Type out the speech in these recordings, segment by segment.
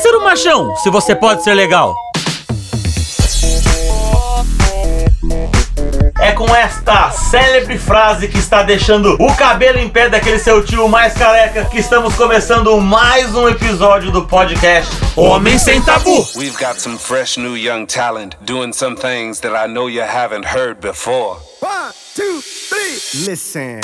ser um machão se você pode ser legal? É com esta célebre frase que está deixando o cabelo em pé daquele seu tio mais careca que estamos começando mais um episódio do podcast Homem Sem Tabu. We've got some fresh new young talent doing some things that I know you haven't heard before. One, two, three. Listen.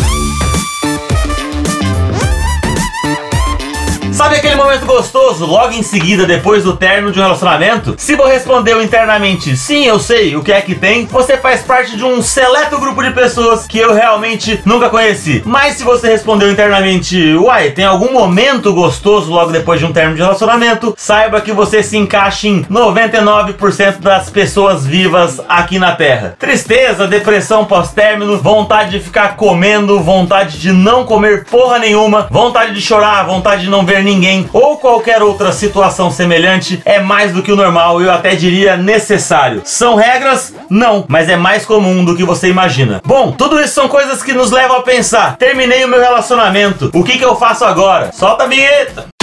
Sabe aquele momento gostoso, logo em seguida, depois do término de um relacionamento? Se você respondeu internamente, sim, eu sei, o que é que tem, você faz parte de um seleto grupo de pessoas que eu realmente nunca conheci. Mas se você respondeu internamente, uai, tem algum momento gostoso logo depois de um término de relacionamento, saiba que você se encaixa em 99% das pessoas vivas aqui na Terra. Tristeza, depressão pós-término, vontade de ficar comendo, vontade de não comer porra nenhuma, vontade de chorar, vontade de não ver ninguém ou qualquer outra situação semelhante é mais do que o normal, eu até diria necessário. São regras? Não, mas é mais comum do que você imagina. Bom, tudo isso são coisas que nos levam a pensar. Terminei o meu relacionamento, o que, que eu faço agora? Solta a vinheta!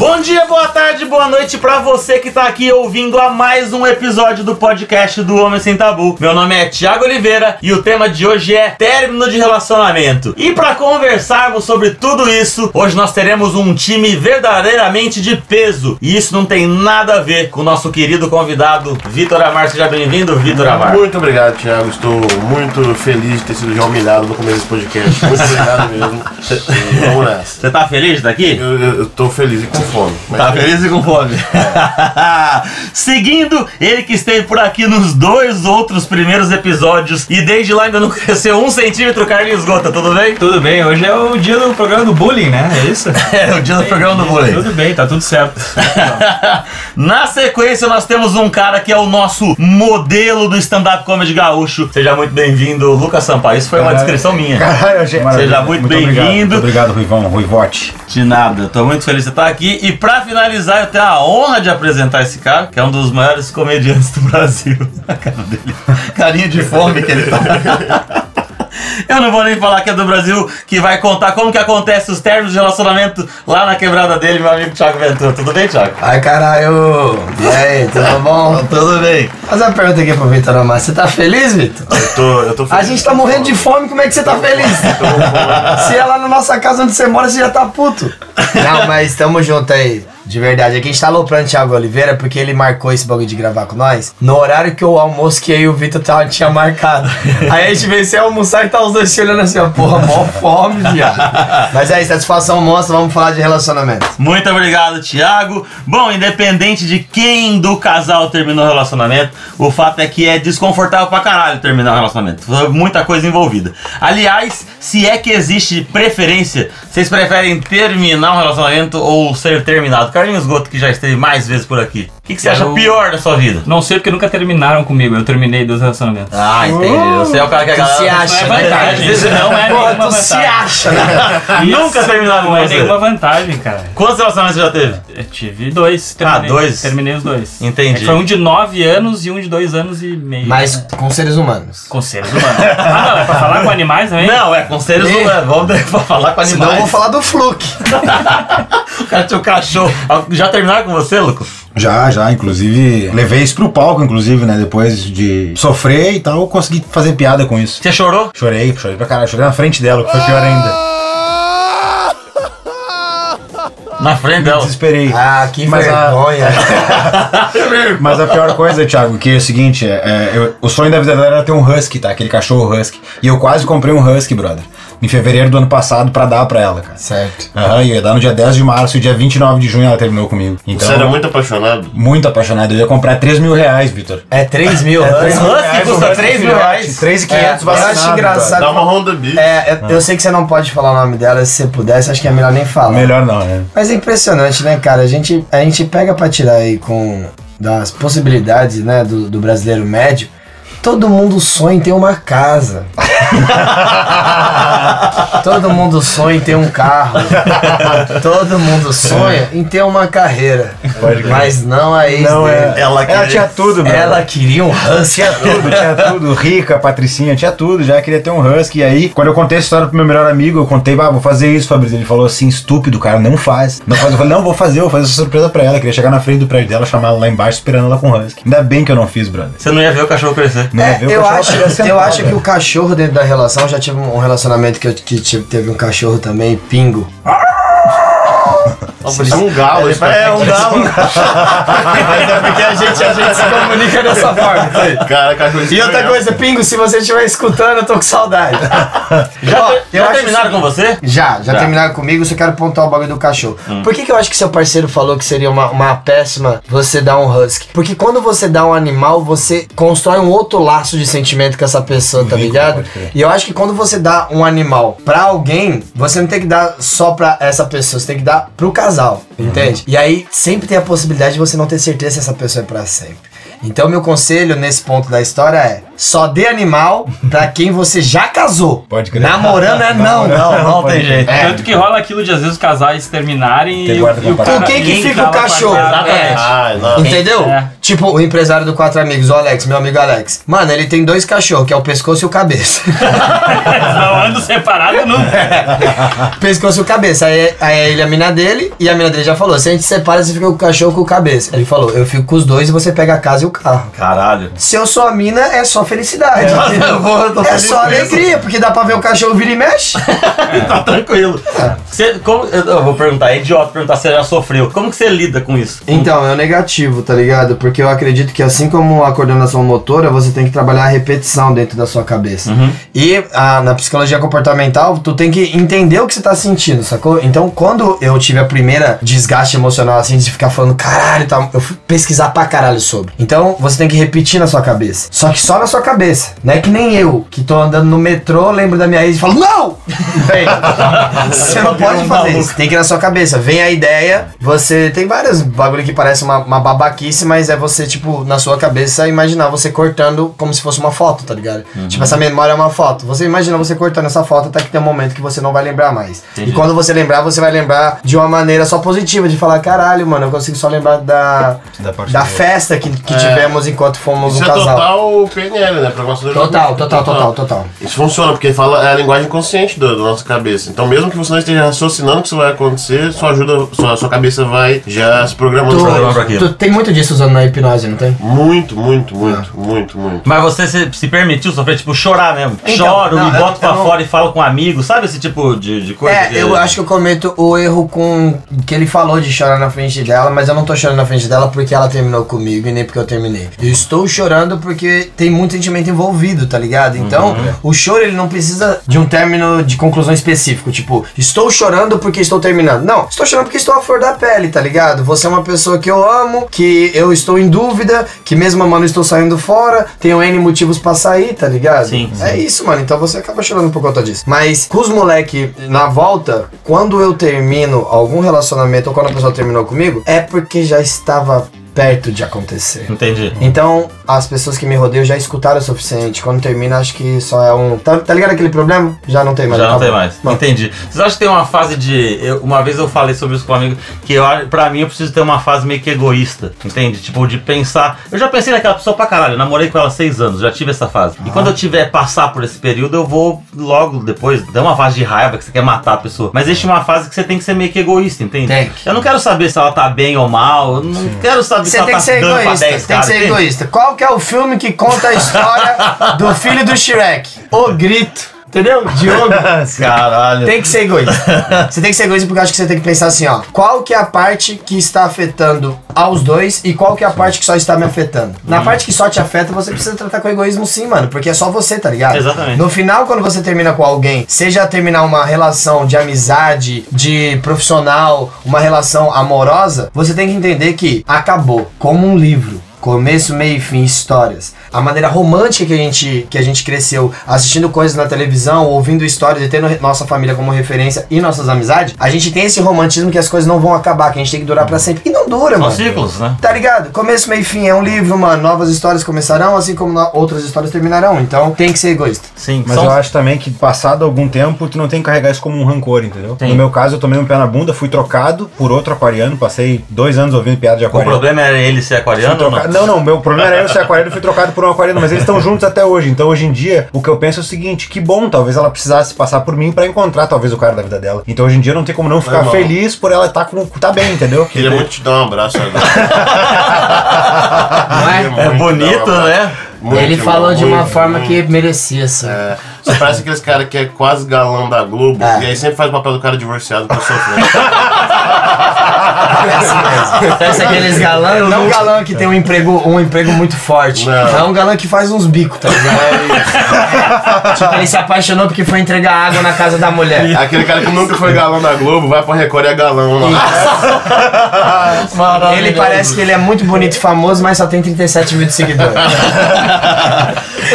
What? Bom dia, boa tarde, boa noite pra você que tá aqui ouvindo a mais um episódio do podcast do Homem Sem Tabu. Meu nome é Thiago Oliveira e o tema de hoje é término de relacionamento. E pra conversarmos sobre tudo isso, hoje nós teremos um time verdadeiramente de peso. E isso não tem nada a ver com o nosso querido convidado Vitor Amar. Seja bem-vindo, Vitor Amar. Muito obrigado, Thiago. Estou muito feliz de ter sido já humilhado no começo desse podcast. Muito obrigado mesmo. Vamos nessa. Você tá feliz de estar aqui? Eu, eu, eu tô feliz e com fome. Mas Tá feliz e com fome. Seguindo, ele que esteve por aqui nos dois outros primeiros episódios e desde lá ainda não cresceu um centímetro, Carlinhos Gota, tudo bem? Tudo bem, hoje é o dia do programa do bullying, né? É isso? É o dia do programa do bullying. Tudo bem, tá tudo certo. Na sequência, nós temos um cara que é o nosso modelo do stand-up comedy gaúcho. Seja muito bem-vindo, Lucas Sampaio. Isso foi uma Caralho. descrição minha. Caralho, gente. Seja muito obrigado. bem-vindo. Muito obrigado, Ruivão, Ruivote. De nada, tô muito feliz de estar aqui. E pra finalizar, eu tenho a honra de apresentar esse cara, que é um dos maiores comediantes do Brasil. A cara dele. Carinha de fome que ele tá. Eu não vou nem falar que é do Brasil, que vai contar como que acontece os termos de relacionamento lá na quebrada dele, meu amigo Thiago Ventura. Tudo bem, Thiago? Ai caralho! E aí, tudo bom? Tudo bem. Fazer uma pergunta aqui pro Vitor Amar. Você tá feliz, Vitor? eu tô, eu tô A feliz. gente tá morrendo de fome, como é que você tá feliz? Se é lá na nossa casa onde você mora, você já tá puto. Não, mas tamo junto aí. De verdade, aqui a gente tá aloprando o Thiago Oliveira porque ele marcou esse bagulho de gravar com nós no horário que o almoço que eu e o Vitor tava- tinha marcado. Aí a gente veio sem almoçar e tá os dois se olhando assim, ó, porra, mó fome, viado. Mas é isso, satisfação monstra, vamos falar de relacionamento. Muito obrigado, Thiago. Bom, independente de quem do casal terminou o relacionamento, o fato é que é desconfortável pra caralho terminar o relacionamento. Foi Muita coisa envolvida. Aliás, se é que existe preferência, vocês preferem terminar um relacionamento ou ser terminado? Carlinhos Goto, que já esteve mais vezes por aqui. O que, que você acha Eu- pior da sua vida? Não sei porque nunca terminaram comigo, eu terminei dois relacionamentos. Ah, entendi. Você é o cara que a Tu galera... se acha, não é né? vantagem, isso não é Porra, nenhuma tu se vantagem. acha, né? Nunca terminaram com Não é você. nenhuma vantagem, cara. Quantos relacionamentos você já teve? Eu tive dois. Ah, Terminei, dois? Terminei os dois. Entendi. É que foi um de nove anos e um de dois anos e meio. Mas com seres humanos. Com seres humanos. ah, não, é pra falar com animais também? Não, é com seres Ih. humanos. Vamos ter que falar com animais. Senão eu vou falar do Fluke. O cara tinha um cachorro. Já terminaram com você, Lucas? Já, já, inclusive, levei isso pro palco, inclusive, né? Depois de sofrer e tal, eu consegui fazer piada com isso. Você chorou? Chorei, chorei pra caralho, chorei na frente dela, o que foi pior ainda. Na frente dela. Desesperei. Ah, que Mas a- vergonha. Mas a pior coisa, Thiago, que é o seguinte, é, é, eu- o sonho da vida dela era ter um husky, tá? Aquele cachorro husky. E eu quase comprei um husky, brother. Em fevereiro do ano passado pra dar pra ela, cara. certo. Aham, e eu ia dar no dia 10 de março e dia 29 de junho ela terminou comigo. Então, Você era muito apaixonado? muito apaixonado. Eu ia comprar 3 mil reais, Vitor. É 3 mil. É, husky custa 3 mil reais. 3,500 eu acho engraçado. Dá uma Honda Beat. É, eu, eu sei que você não pode falar o nome dela, se você pudesse, acho que é melhor nem falar. Melhor não, né? Mas é impressionante, né, cara? A gente, a gente pega pra tirar aí com das possibilidades, né, do, do brasileiro médio. Todo mundo sonha em ter uma casa. Todo mundo sonha em ter um carro. Todo mundo sonha em ter uma carreira. Mas não a ex Não, dele. é. Ela Ela queria- tinha tudo, meu. Ela queria um husky. Tinha tudo, tinha tudo. Rica, Patricinha, tinha tudo. Já queria ter um husky. E aí, quando eu contei essa história pro meu melhor amigo, eu contei, ah, vou fazer isso, Fabrício. Ele falou assim, estúpido, cara, não faz. Não faz. Eu falei, não, vou fazer, vou fazer essa surpresa pra ela. Eu queria chegar na frente do prédio dela, chamar ela lá embaixo, esperando ela com o husky. Ainda bem que eu não fiz, brother. Você não ia ver o cachorro crescer. Ia É, eu acho, eu acho que velho. o cachorro dentro da relação já tive um relacionamento que, eu, que tive- teve um cachorro também, pingo. Parece um galo. esse É, um galo. Mas é porque a gente, a gente se comunica dessa forma. Cara, E outra coisa, Pingo, se você estiver escutando, eu tô com saudade. Já, Ó, eu já terminaram com você? Já, já Já. terminaram comigo, só quero pontuar o bagulho do cachorro. Por que, que eu acho que seu parceiro falou que seria uma, uma péssima você dar um husky? Porque quando você dá um animal, você constrói um outro laço de sentimento com essa pessoa, tá ligado? E eu acho que quando você dá um animal pra alguém, você não tem que dar só pra essa pessoa, você tem que dar pro casal, entende? E aí sempre tem a possibilidade de você não ter certeza se essa pessoa é pra sempre. Então, meu conselho nesse ponto da história é: só dê animal pra quem você já casou. Pode crer. Namorando é não. Não, não Pode tem jeito. É. Tanto que rola aquilo de às vezes os casais terminarem Tem e, guarda e o cara... Com quem que fica o cachorro? guardado. É. Ah, não. Entendeu? É. Tipo, o empresário do Quatro Amigos, o Alex, meu amigo Alex. Mano, ele tem dois cachorros, que é o pescoço e o cabeça. Não ando separado nunca. pescoço e o cabeça. Aí, aí ele é a mina dele, e a mina dele já falou: se a gente separa, você fica com o cachorro com o cabeça. Ele falou: eu fico com os dois e você pega a casa e o carro. Caralho. Se eu sou a mina, é só felicidade. é feliz só alegria, porque dá pra ver o cachorro vir e mexe. tá tranquilo. Você, como, eu vou perguntar, é idiota perguntar se você já sofreu. Como que você lida com isso? Então, é o negativo, tá ligado? Porque eu acredito que assim como a coordenação motora, você tem que trabalhar a repetição dentro da sua cabeça. E ah, na psicologia comportamental, tu tem que entender o que você tá sentindo, sacou? Então, quando eu tive a primeira desgaste emocional, assim, de ficar falando, caralho, tá, eu fui pesquisar pra caralho sobre. Então, você tem que repetir na sua cabeça. Só que só na sua cabeça. Não é que nem eu, que tô andando no metrô, lembro da minha ex e falo, não! Vem. Você não pode fazer isso. Tem que ir na sua cabeça. Vem a ideia, você. Tem vários bagulho que parece uma, uma babaquice, mas é você, tipo, na sua cabeça, imaginar você cortando como se fosse uma foto, tá ligado? Tipo, essa memória é uma foto. Você imagina você cortando essa foto até que tem um momento que você não vai lembrar mais. Entendi. E quando você lembrar, você vai lembrar de uma maneira só positiva, de falar, caralho, mano, eu consigo só lembrar da, Da da festa que, que tivemos enquanto fomos Isso um é casal. total PNL, né? Programação Total, total, total, total. Isso funciona, porque fala é a linguagem consciente da, da nossa cabeça. Então, mesmo que você não esteja raciocinando o que isso vai acontecer, sua ajuda, sua, sua cabeça vai já se programando Tu, pra aquilo. tu tem muito disso usando na hipnose, não tem? Muito, muito, muito, muito, muito. Mas você se, se permitiu sofrer, tipo, chorar mesmo. Então, Choro não, e eu- boto pra eu não- fora e falo com um amigo, sabe esse tipo de, de coisa? É, que- eu acho que eu cometo o erro com que ele falou de chorar na frente dela, mas eu não tô chorando na frente dela porque ela terminou comigo e nem porque eu terminei. Eu estou chorando porque tem muito sentimento envolvido, tá ligado? Então, o choro ele não precisa de um término de conclusão específico, tipo, estou chorando porque estou terminando. Não, estou chorando porque estou à flor da pele, tá ligado? Você é uma pessoa que eu amo, que eu estou em dúvida, que mesmo amando estou saindo fora, tenho N motivos pra sair, tá ligado? Sim, É isso, mano. Então você acaba chorando por conta disso. Mas com os moleque na volta, quando eu termino algum relacionamento ou quando a pessoa terminou comigo, é porque já estava perto de acontecer. Entendi. Então, as pessoas que me rodeiam já escutaram o suficiente. Quando termina, acho que só é um. Tá, tá ligado aquele problema? Já não tem mais. Já não acabou. tem mais. Bom, Entendi. Vocês acham que tem uma fase de. eu- uma vez eu falei sobre isso com um amigo, que eu, pra mim eu preciso ter uma fase meio que egoísta. Entende? Tipo, de pensar. Eu já pensei naquela pessoa pra caralho. Eu namorei com ela seis anos, já tive essa fase. E quando eu tiver passar por esse período, eu vou logo depois. Dar uma fase de raiva que você quer matar a pessoa. Mas existe uma fase que você tem que ser meio que egoísta, entende? Tem que. Eu não quero saber se ela tá bem ou mal. Eu não quero saber Você tem que ser egoísta. 10 Tem que caras, ser egoísta. Qual que é o filme que conta a história do filho do Shrek? O Grito. Entendeu? Diogo. Caralho. Tem que ser egoísta. Você tem que ser egoísta porque eu acho que você tem que pensar assim, ó. Qual que é a parte que está afetando aos dois e qual que é a parte que só está me afetando? Na parte que só te afeta, você precisa tratar com egoísmo sim, mano. Porque é só você, tá ligado? Exatamente. No final, quando você termina com alguém, seja terminar uma relação de amizade, de profissional, uma relação amorosa, você tem que entender que acabou. Como um livro. Começo, meio e fim, histórias. A maneira romântica que a gente, que a gente cresceu assistindo coisas na televisão, ouvindo histórias e tendo nossa família como referência e nossas amizades, a gente tem esse romantismo que as coisas não vão acabar, que a gente tem que durar pra sempre. E não dura, São mano. ciclos, né? Tá ligado? Começo, meio e fim é um livro, mano. Novas histórias começarão, assim como no- outras histórias terminarão. Então tem que ser egoísta. Sim, Mas são- eu acho também que passado algum tempo, tu não tem que carregar isso como um rancor, entendeu? Sim. No meu caso, eu tomei um pé na bunda, fui trocado por outro aquariano, passei dois anos ouvindo piada de O aquariano. problema era ele ser aquariano ou não? Não, não, meu problema era eu ser aquariano e fui trocado por um aquariano, mas eles estão juntos até hoje. Então hoje em dia, o que eu penso é o seguinte: que bom, talvez ela precisasse passar por mim pra encontrar talvez o cara da vida dela. Então hoje em dia não tem como não ficar feliz por ela estar com tá bem, entendeu? Queria muito te dar um abraço agora. Não é? É um bonito, abraço. né? Muito, Ele falou de uma forma muito. que merecia, assim. É, você parece aqueles cara que é quase galã da Globo É. e aí sempre faz o papel do cara divorciado que eu sofrendo. Parece aqueles galãs, não galã que tem um emprego, um emprego muito forte. Não. É um galã que faz uns bicos, tá ligado? tipo, ele se apaixonou porque foi entregar água na casa da mulher. Aquele cara que nunca foi galã da Globo vai pra Record e é galão lá. Ele parece que ele é muito bonito e famoso, mas só tem 37 mil de seguidores.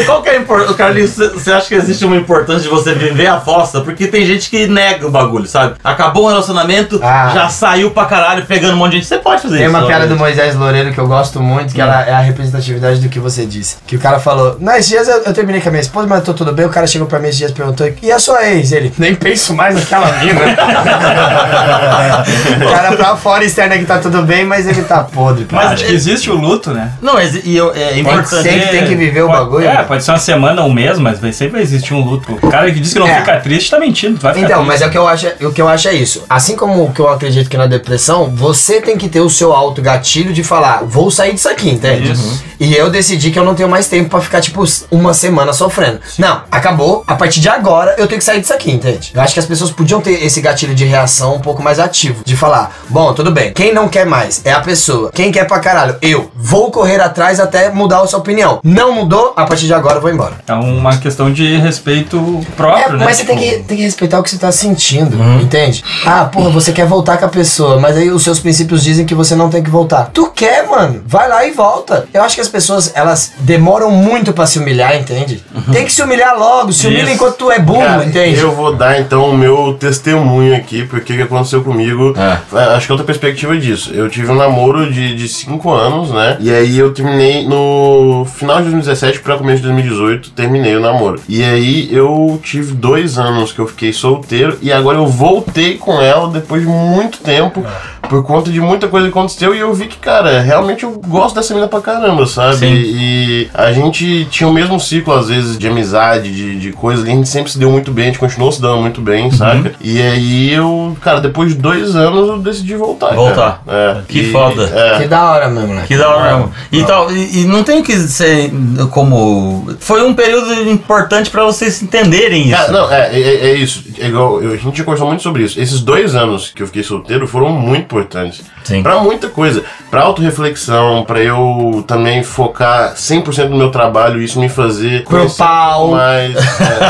Qual que é a importância? Carlinhos, você- acha que existe uma importância de você viver a fossa? Porque tem gente que nega o bagulho, sabe? Acabou o relacionamento, Ah. já saiu pra caralho pegando um monte de gente. Você pode fazer Tem isso. uma piada do. Moisés Loureiro que eu gosto muito, que ela é a representatividade do que você disse. Que o cara falou, não, esses dias eu, eu terminei com a minha esposa, mas eu tô tudo bem. O cara chegou pra mim esses dias e perguntou, e a sua ex? Ele, nem penso mais naquela mina. o cara pra fora externa que tá tudo bem, mas ele tá podre. Mas Mas acho que existe o luto, né? Não, e eu- é importante. tem, tem que viver o Pode- bagulho. É, né? pode ser uma semana ou um mês, mas vai, sempre vai existir um luto. O cara que diz que não É. fica triste tá mentindo, tu vai ficar Então, triste. mas é o que eu acho, o que eu acho é isso. Assim como o que eu acredito que na depressão, você tem que ter o seu auto gatilho de falar, vou sair disso aqui, entende? E eu decidi que eu não tenho mais tempo pra ficar tipo uma semana sofrendo. Não, acabou. A partir de agora eu tenho que sair disso aqui, entende? Eu acho que as pessoas podiam ter esse gatilho de reação um pouco mais ativo, de falar, bom, tudo bem. Quem não quer mais é a pessoa. Quem quer pra caralho, eu vou correr atrás até mudar a sua opinião. Não mudou, a partir de agora eu vou embora. É uma questão de respeito É, próprio, né? mas você tem Tipo, que, tem que respeitar o que você tá sentindo, Uhum. entende? Ah, porra, você quer voltar com a pessoa, mas aí os seus princípios dizem que você não tem que voltar. Tu quer, mano? Vai lá e volta. Eu acho que as pessoas, elas demoram muito pra se humilhar, entende? Tem que se humilhar logo, se humilha Isso. enquanto tu é burro, Cara, entende? eu vou dar então o meu testemunho aqui, porque o que aconteceu comigo. É. é, Acho que é outra perspectiva disso. Eu tive um namoro de 5 anos, né? E aí eu terminei no final de 2017 pra começo de 2018, terminei o namoro. E aí eu tive dois anos que eu fiquei solteiro e agora eu voltei com ela depois de muito tempo. Por conta de muita coisa que aconteceu e eu vi que, cara, realmente eu gosto dessa menina pra caramba, sabe? Sim. E a gente tinha o mesmo ciclo, às vezes, de amizade, de, de coisas. A gente sempre se deu muito bem, a gente continuou se dando muito bem, saca? E aí eu, cara, depois de dois anos eu decidi voltar. cara. Voltar. É. Que E- foda. É. Que da hora mesmo, né? Que da hora mesmo. E, tal, e, e não tem que ser como. Foi um período importante pra vocês entenderem isso. Cara, não, é, é, é isso. É igual, a gente conversou muito sobre isso. Esses dois anos que eu fiquei solteiro foram muito importantes. Pra muita coisa. Pra autorreflexão, pra eu também focar 100% no meu trabalho e isso me fazer. Pro pau. Mais. é.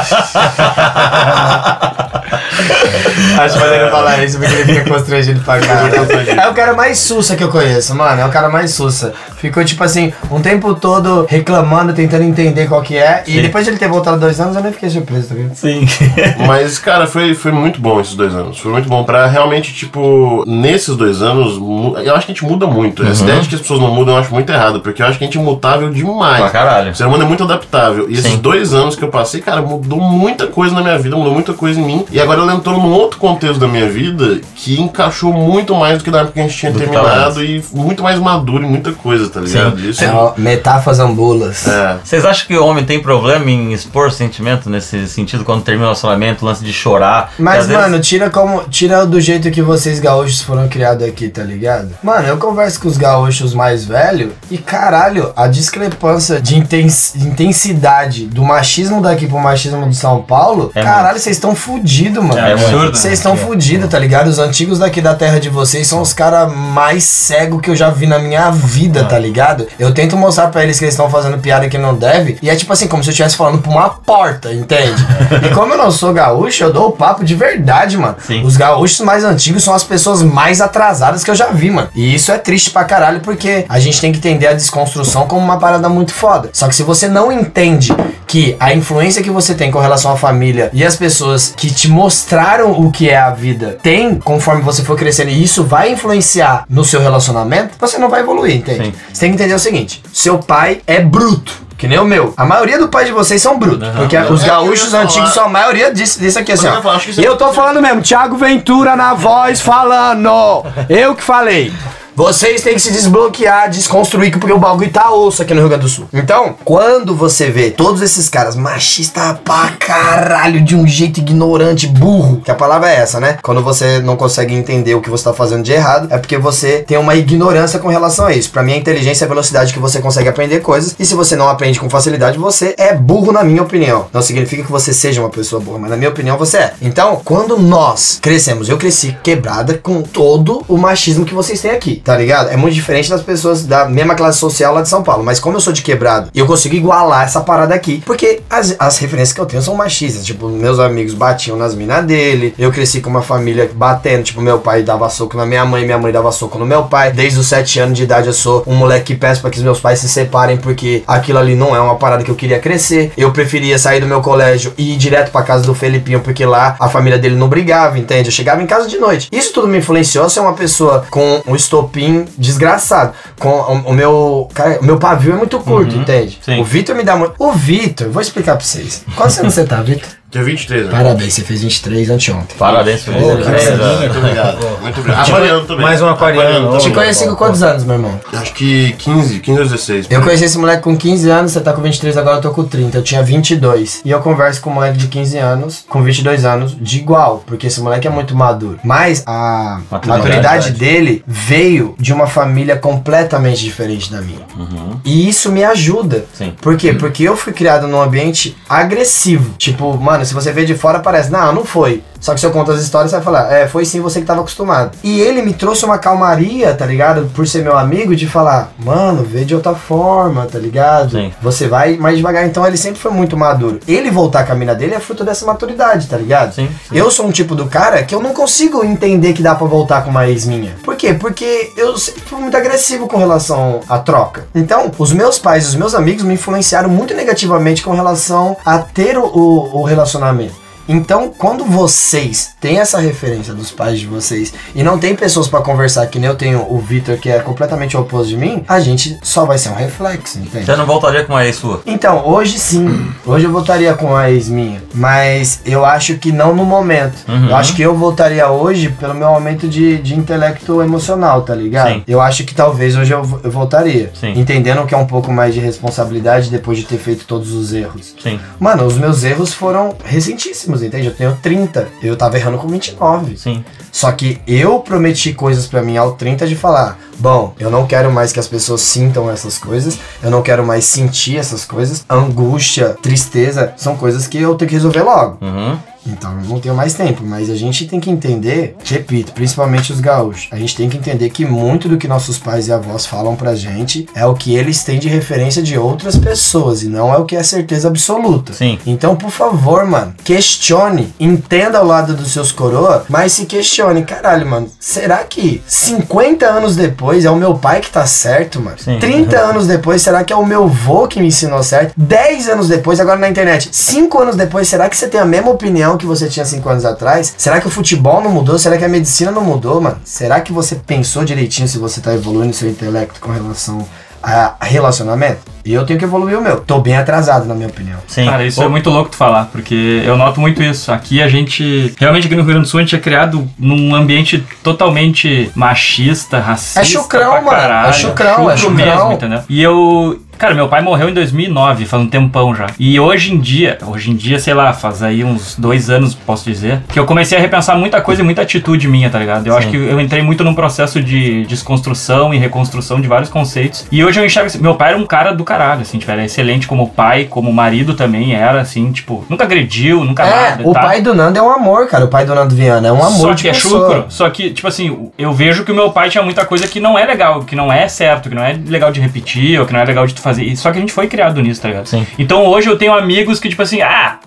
Acho maneiro falar isso porque ele fica constrangido pra caralho. É o cara mais sussa que eu conheço, mano. É o cara mais sussa. Ficou, tipo assim, um tempo todo reclamando, tentando entender qual que é. E Sim. depois de ele ter voltado dois anos, eu nem fiquei surpreso, tá ligado? Sim. Mas, cara, foi, foi muito bom esses dois anos. Foi muito bom pra realmente, tipo, nesses dois anos, eu acho que a gente muda muito. Essa ideia de que as pessoas não mudam eu acho muito errado, porque eu acho que a gente é mutável demais. Pra caralho. O ser humano é muito adaptável. E esses Sim. dois anos que eu passei, cara, mudou muita coisa na minha vida, mudou muita coisa em mim. E agora ela entrou num outro contexto da minha vida que encaixou muito mais do que na época que a gente tinha Do terminado e muito mais maduro em muita coisa, tá ligado? Sim. Isso É, ó, metáforas ambulas. é. Vocês acham que o homem tem problema em expor sentimento nesse sentido quando termina o relacionamento, o lance de chorar? Mas, às vezes- mano, tira como. Tira do jeito que vocês gaúchos foram criados aqui, tá ligado? Mano, eu converso com os gaúchos mais velhos e caralho, a discrepância de intens- intensidade do machismo daqui pro machismo de São Paulo, É caralho, vocês estão fudidos, mano. É absurdo. Vocês estão fudidos, tá ligado? Os antigos daqui da terra de vocês são os caras mais cegos que eu já vi na minha vida, tá ligado? Eu tento mostrar pra eles que eles estão fazendo piada que não deve, e é tipo assim, como se eu estivesse falando pra uma porta, entende? e como eu não sou gaúcho, eu dou o papo de verdade, mano. Sim. Os gaúchos mais antigos são as pessoas mais atrasadas que eu já vi, mano. E isso é triste pra caralho, porque a gente tem que entender a desconstrução como uma parada muito foda. Só que se você não entende que a influência que você tem com relação à família e as pessoas que te mostraram o que é a vida tem conforme você for crescendo e isso vai influenciar no seu relacionamento, você não vai evoluir, entende? Sim. Você tem que entender o seguinte: seu pai é bruto. Que nem o meu. A maioria do pai de vocês são brutos. Porque os É, gaúchos eu ia antigos são a maioria disso, disso aqui, assim, eu ó. ia falar, acho que isso E é- eu tô falando mesmo, Thiago Ventura na voz falando. Eu que falei. Vocês têm que se desbloquear, desconstruir, porque o bagulho tá osso aqui no Rio Grande do Sul. Então, quando você vê todos esses caras machistas pra caralho, de um jeito ignorante, burro, que a palavra é essa, né? Quando você não consegue entender o que você tá fazendo de errado, é porque você tem uma ignorância com relação a isso. Pra mim, a inteligência é a velocidade que você consegue aprender coisas, e se você não aprende com facilidade, você é burro, na minha opinião. Não significa que você seja uma pessoa burra, mas na minha opinião você é. Então, quando nós crescemos, eu cresci quebrada com todo o machismo que vocês têm aqui, tá ligado? É muito diferente das pessoas da mesma classe social lá de São Paulo, mas como eu sou de quebrado, eu consigo igualar essa parada aqui, porque as, as referências que eu tenho são machistas, tipo, meus amigos batiam nas minas dele, eu cresci com uma família batendo, tipo, meu pai dava soco na minha mãe, minha mãe dava soco no meu pai, desde os 7 anos de idade eu sou um moleque que peço pra que os meus pais se separem, porque aquilo ali não é uma parada que eu queria crescer, eu preferia sair do meu colégio e ir direto pra casa do Felipinho, porque lá a família dele não brigava, entende? Eu chegava em casa de noite. Isso tudo me influenciou a ser uma pessoa com um estopim desgraçado. Com o, o meu. Cara, o meu pavio é muito curto, entende? sim. O Vitor me dá muito. O Vitor, vou explicar pra vocês. Quantos anos você tá, Vitor? Dia 23, né? Parabéns, você fez 23 anteontem. Parabéns, feliz Ô, aniversário. Muito obrigado. Muito obrigado. Aquariano também. mais um aquariano. Te conheci com quantos anos, meu irmão? Acho que 15, 15 ou 16. Eu conheci esse moleque com 15 anos, você tá com 23, agora eu tô com 30. Eu tinha 22. E eu converso com um moleque de 15 anos, com 22 anos, de igual, porque esse moleque é muito maduro. Mas a Maturidade. maturidade dele veio de uma família completamente diferente da minha. E isso me ajuda. Sim. Por quê? Porque eu fui criado num ambiente agressivo. Tipo, mano, se você vê de fora, parece, não, não foi. Só que se eu conto as histórias, você vai falar, é, foi sim você que tava acostumado. E ele me trouxe uma calmaria, tá ligado? Por ser meu amigo, de falar, mano, vê de outra forma, tá ligado? Sim. Você vai mais devagar. Então ele sempre foi muito maduro. Ele voltar com a mina dele é fruto dessa maturidade, tá ligado? Sim, Eu sou um tipo do cara que eu não consigo entender que dá pra voltar com uma ex minha. Por quê? Porque eu sempre fui muito agressivo com relação à troca. Então, os meus pais e os meus amigos me influenciaram muito negativamente com relação a ter o- o relacionamento. Então, quando vocês têm essa referência dos pais de vocês e não tem pessoas pra conversar, que nem eu tenho o Vitor, que é completamente oposto de mim, a gente só vai ser um reflexo, entende? Você não voltaria com uma ex sua? Então, hoje sim. Hoje eu voltaria com a ex minha. Mas eu acho que não no momento. Uhum. Eu acho que eu voltaria hoje pelo meu aumento de, de intelecto emocional, tá ligado? Sim. Eu acho que talvez hoje eu, eu voltaria. Sim. Entendendo que é um pouco mais de responsabilidade depois de ter feito todos os erros. Sim. Mano, os meus erros foram recentíssimos, entende? Eu tenho 30. Eu tava errando com 29. Sim. Só que eu prometi coisas pra mim ao 30 de falar: bom, eu não quero mais que as pessoas sintam essas coisas, eu não quero mais sentir essas coisas. Angústia, tristeza, são coisas que eu tenho que resolver logo. Uhum. Então eu não tenho mais tempo, mas a gente tem que entender, repito, principalmente os gaúchos, a gente tem que entender que muito do que nossos pais e avós falam pra gente é o que eles têm de referência de outras pessoas e não é o que é certeza absoluta. Sim. Então, por favor, mano, questione, entenda ao lado dos seus coroa, mas se questione, caralho, mano, será que 50 anos depois é o meu pai que tá certo, mano? Sim. 30 anos depois, será que é o meu vô que me ensinou certo? 10 anos depois, agora na internet, 5 anos depois, será que você tem a mesma opinião que você tinha 5 anos atrás? Será que o futebol não mudou? Será que a medicina não mudou, mano? Será que você pensou direitinho se você tá evoluindo seu intelecto com relação a relacionamento? E eu tenho que evoluir o meu. Tô bem atrasado, na minha opinião. Sim. Cara, isso Ô, é muito louco tu falar, porque eu noto muito isso. Aqui a gente, realmente aqui no Rio Grande do Sul, a gente é criado num ambiente totalmente machista, racista. É chucrão, pra mano. caralho. É chucrão, é chucrão. mesmo, entendeu? E eu, Cara, meu pai morreu em 2009, faz um tempão já. E hoje em dia, hoje em dia, sei lá, faz aí uns dois anos, posso dizer, que eu comecei a repensar muita coisa e muita atitude minha, tá ligado? Eu acho que eu entrei muito num processo de desconstrução e reconstrução de vários conceitos. E hoje eu enxergo assim, meu pai era um cara do caralho, assim, tipo, era excelente como pai, como marido também era, assim, tipo, nunca agrediu, nunca É, nada. o tá? pai do Nando é um amor, cara. O pai do Nando Viana é um amor Só de que é pessoa. chucro. Só que, tipo assim, eu vejo que o meu pai tinha muita coisa que não é legal, que não é certo, que não é legal de repetir, ou que não é legal de tu fazer. E Só que a gente foi criado nisso, tá ligado? Sim. Então hoje eu tenho amigos que, tipo assim, ah,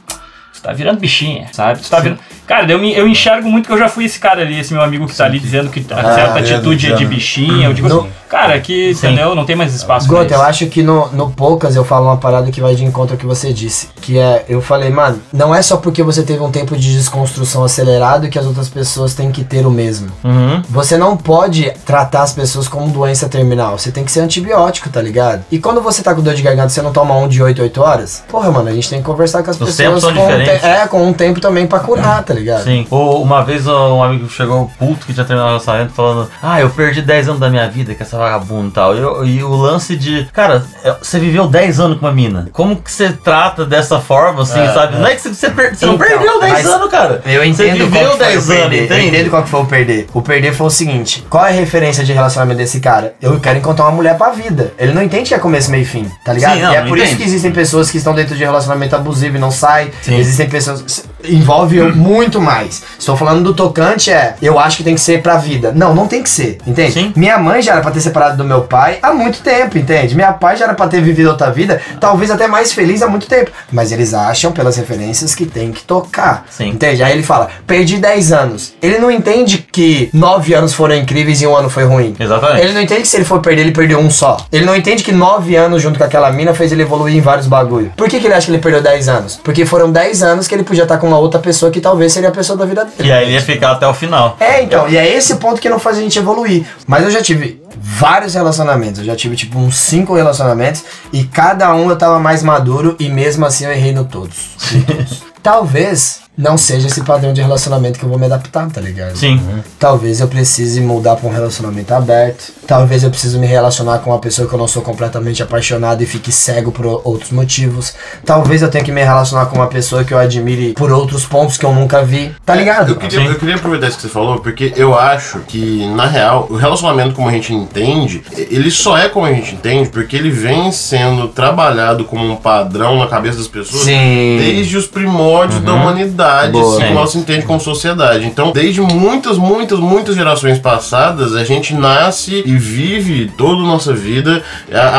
tu tá virando bichinha, sabe? Tu tá virando. Cara, eu, me- eu enxergo muito que eu já fui esse cara ali, esse meu amigo que tá ali dizendo que a certa é, atitude é de bichinha. Eu digo No- assim, cara, que, entendeu? Não tem mais espaço Gota, eu acho que no, no Poucas eu falo uma parada que vai de encontro ao que você disse. Que é, eu falei, mano, não é só porque você teve um tempo de desconstrução acelerado que as outras pessoas têm que ter o mesmo. Uhum. Você não pode tratar as pessoas como doença terminal. Você tem que ser antibiótico, tá ligado? E quando você tá com dor de garganta, você não toma um de 8, 8 horas? Porra, mano, a gente tem que conversar com as Os pessoas tempos são com um diferentes. te- É, com um tempo também pra curar, tá ligado? Sim. Ou uma vez um amigo chegou puto que tinha terminado o relacionamento falando: Ah, eu perdi 10 anos da minha vida com essa vagabunda e tal. E, eu- e o lance de, cara, é- você viveu 10 anos com uma mina. Como que você trata dessa forma, assim, sabe? Não é que você, você, per- você não Então, perdeu 10 mas anos, cara. Eu Você entendo qual viveu que foi 10 o anos, perder. Eu entende? entendo qual que foi o perder. O perder foi o seguinte: qual é a referência de relacionamento desse cara? Eu quero encontrar uma mulher pra vida. Ele não entende que é começo, meio e fim, tá ligado? Sim, não, e é não por isso entende. que existem pessoas que estão dentro de relacionamento abusivo e não saem. Sim. Existem pessoas. Envolve muito mais. Estou falando do tocante, é. Eu acho que tem que ser pra vida. Não, não tem que ser, entende? Sim. Minha mãe já era pra ter separado do meu pai há muito tempo, entende? Minha pai já era pra ter vivido outra vida, talvez até mais feliz há muito tempo. Mas eles acham, pelas referências, que tem que tocar. Sim. Entende? Aí ele fala, perdi 10 anos. Ele não entende que 9 anos foram incríveis e um ano foi ruim. Exatamente. Ele não entende que se ele for perder, ele perdeu um só. Ele não entende que 9 anos junto com aquela mina fez ele evoluir em vários bagulho. Por que, que ele acha que ele perdeu 10 anos? Porque foram 10 anos que ele podia estar com uma outra pessoa que talvez seria a pessoa da vida dele. E aí ele ia ficar até o final. É, então, e é esse ponto que não faz a gente evoluir. Mas eu já tive vários relacionamentos. Eu já tive, tipo, uns cinco relacionamentos. E cada um eu tava mais maduro. E mesmo assim eu errei no todos. Em todos. Talvez não seja esse padrão de relacionamento que eu vou me adaptar, tá ligado? Sim. Talvez eu precise mudar pra um relacionamento aberto. Talvez eu precise me relacionar com uma pessoa que eu não sou completamente apaixonado e fique cego por outros motivos. Talvez eu tenha que me relacionar com uma pessoa que eu admire por outros pontos que eu nunca vi. Tá ligado? Eu queria, eu queria aproveitar isso que você falou, porque eu acho que, na real, o relacionamento como a gente entende, ele só é como a gente entende porque ele vem sendo trabalhado como um padrão na cabeça das pessoas Sim. desde os primórdios da humanidade, Boa. assim, Sim. como ela se entende como sociedade. Então, desde muitas, muitas, muitas gerações passadas, a gente nasce e vive toda a nossa vida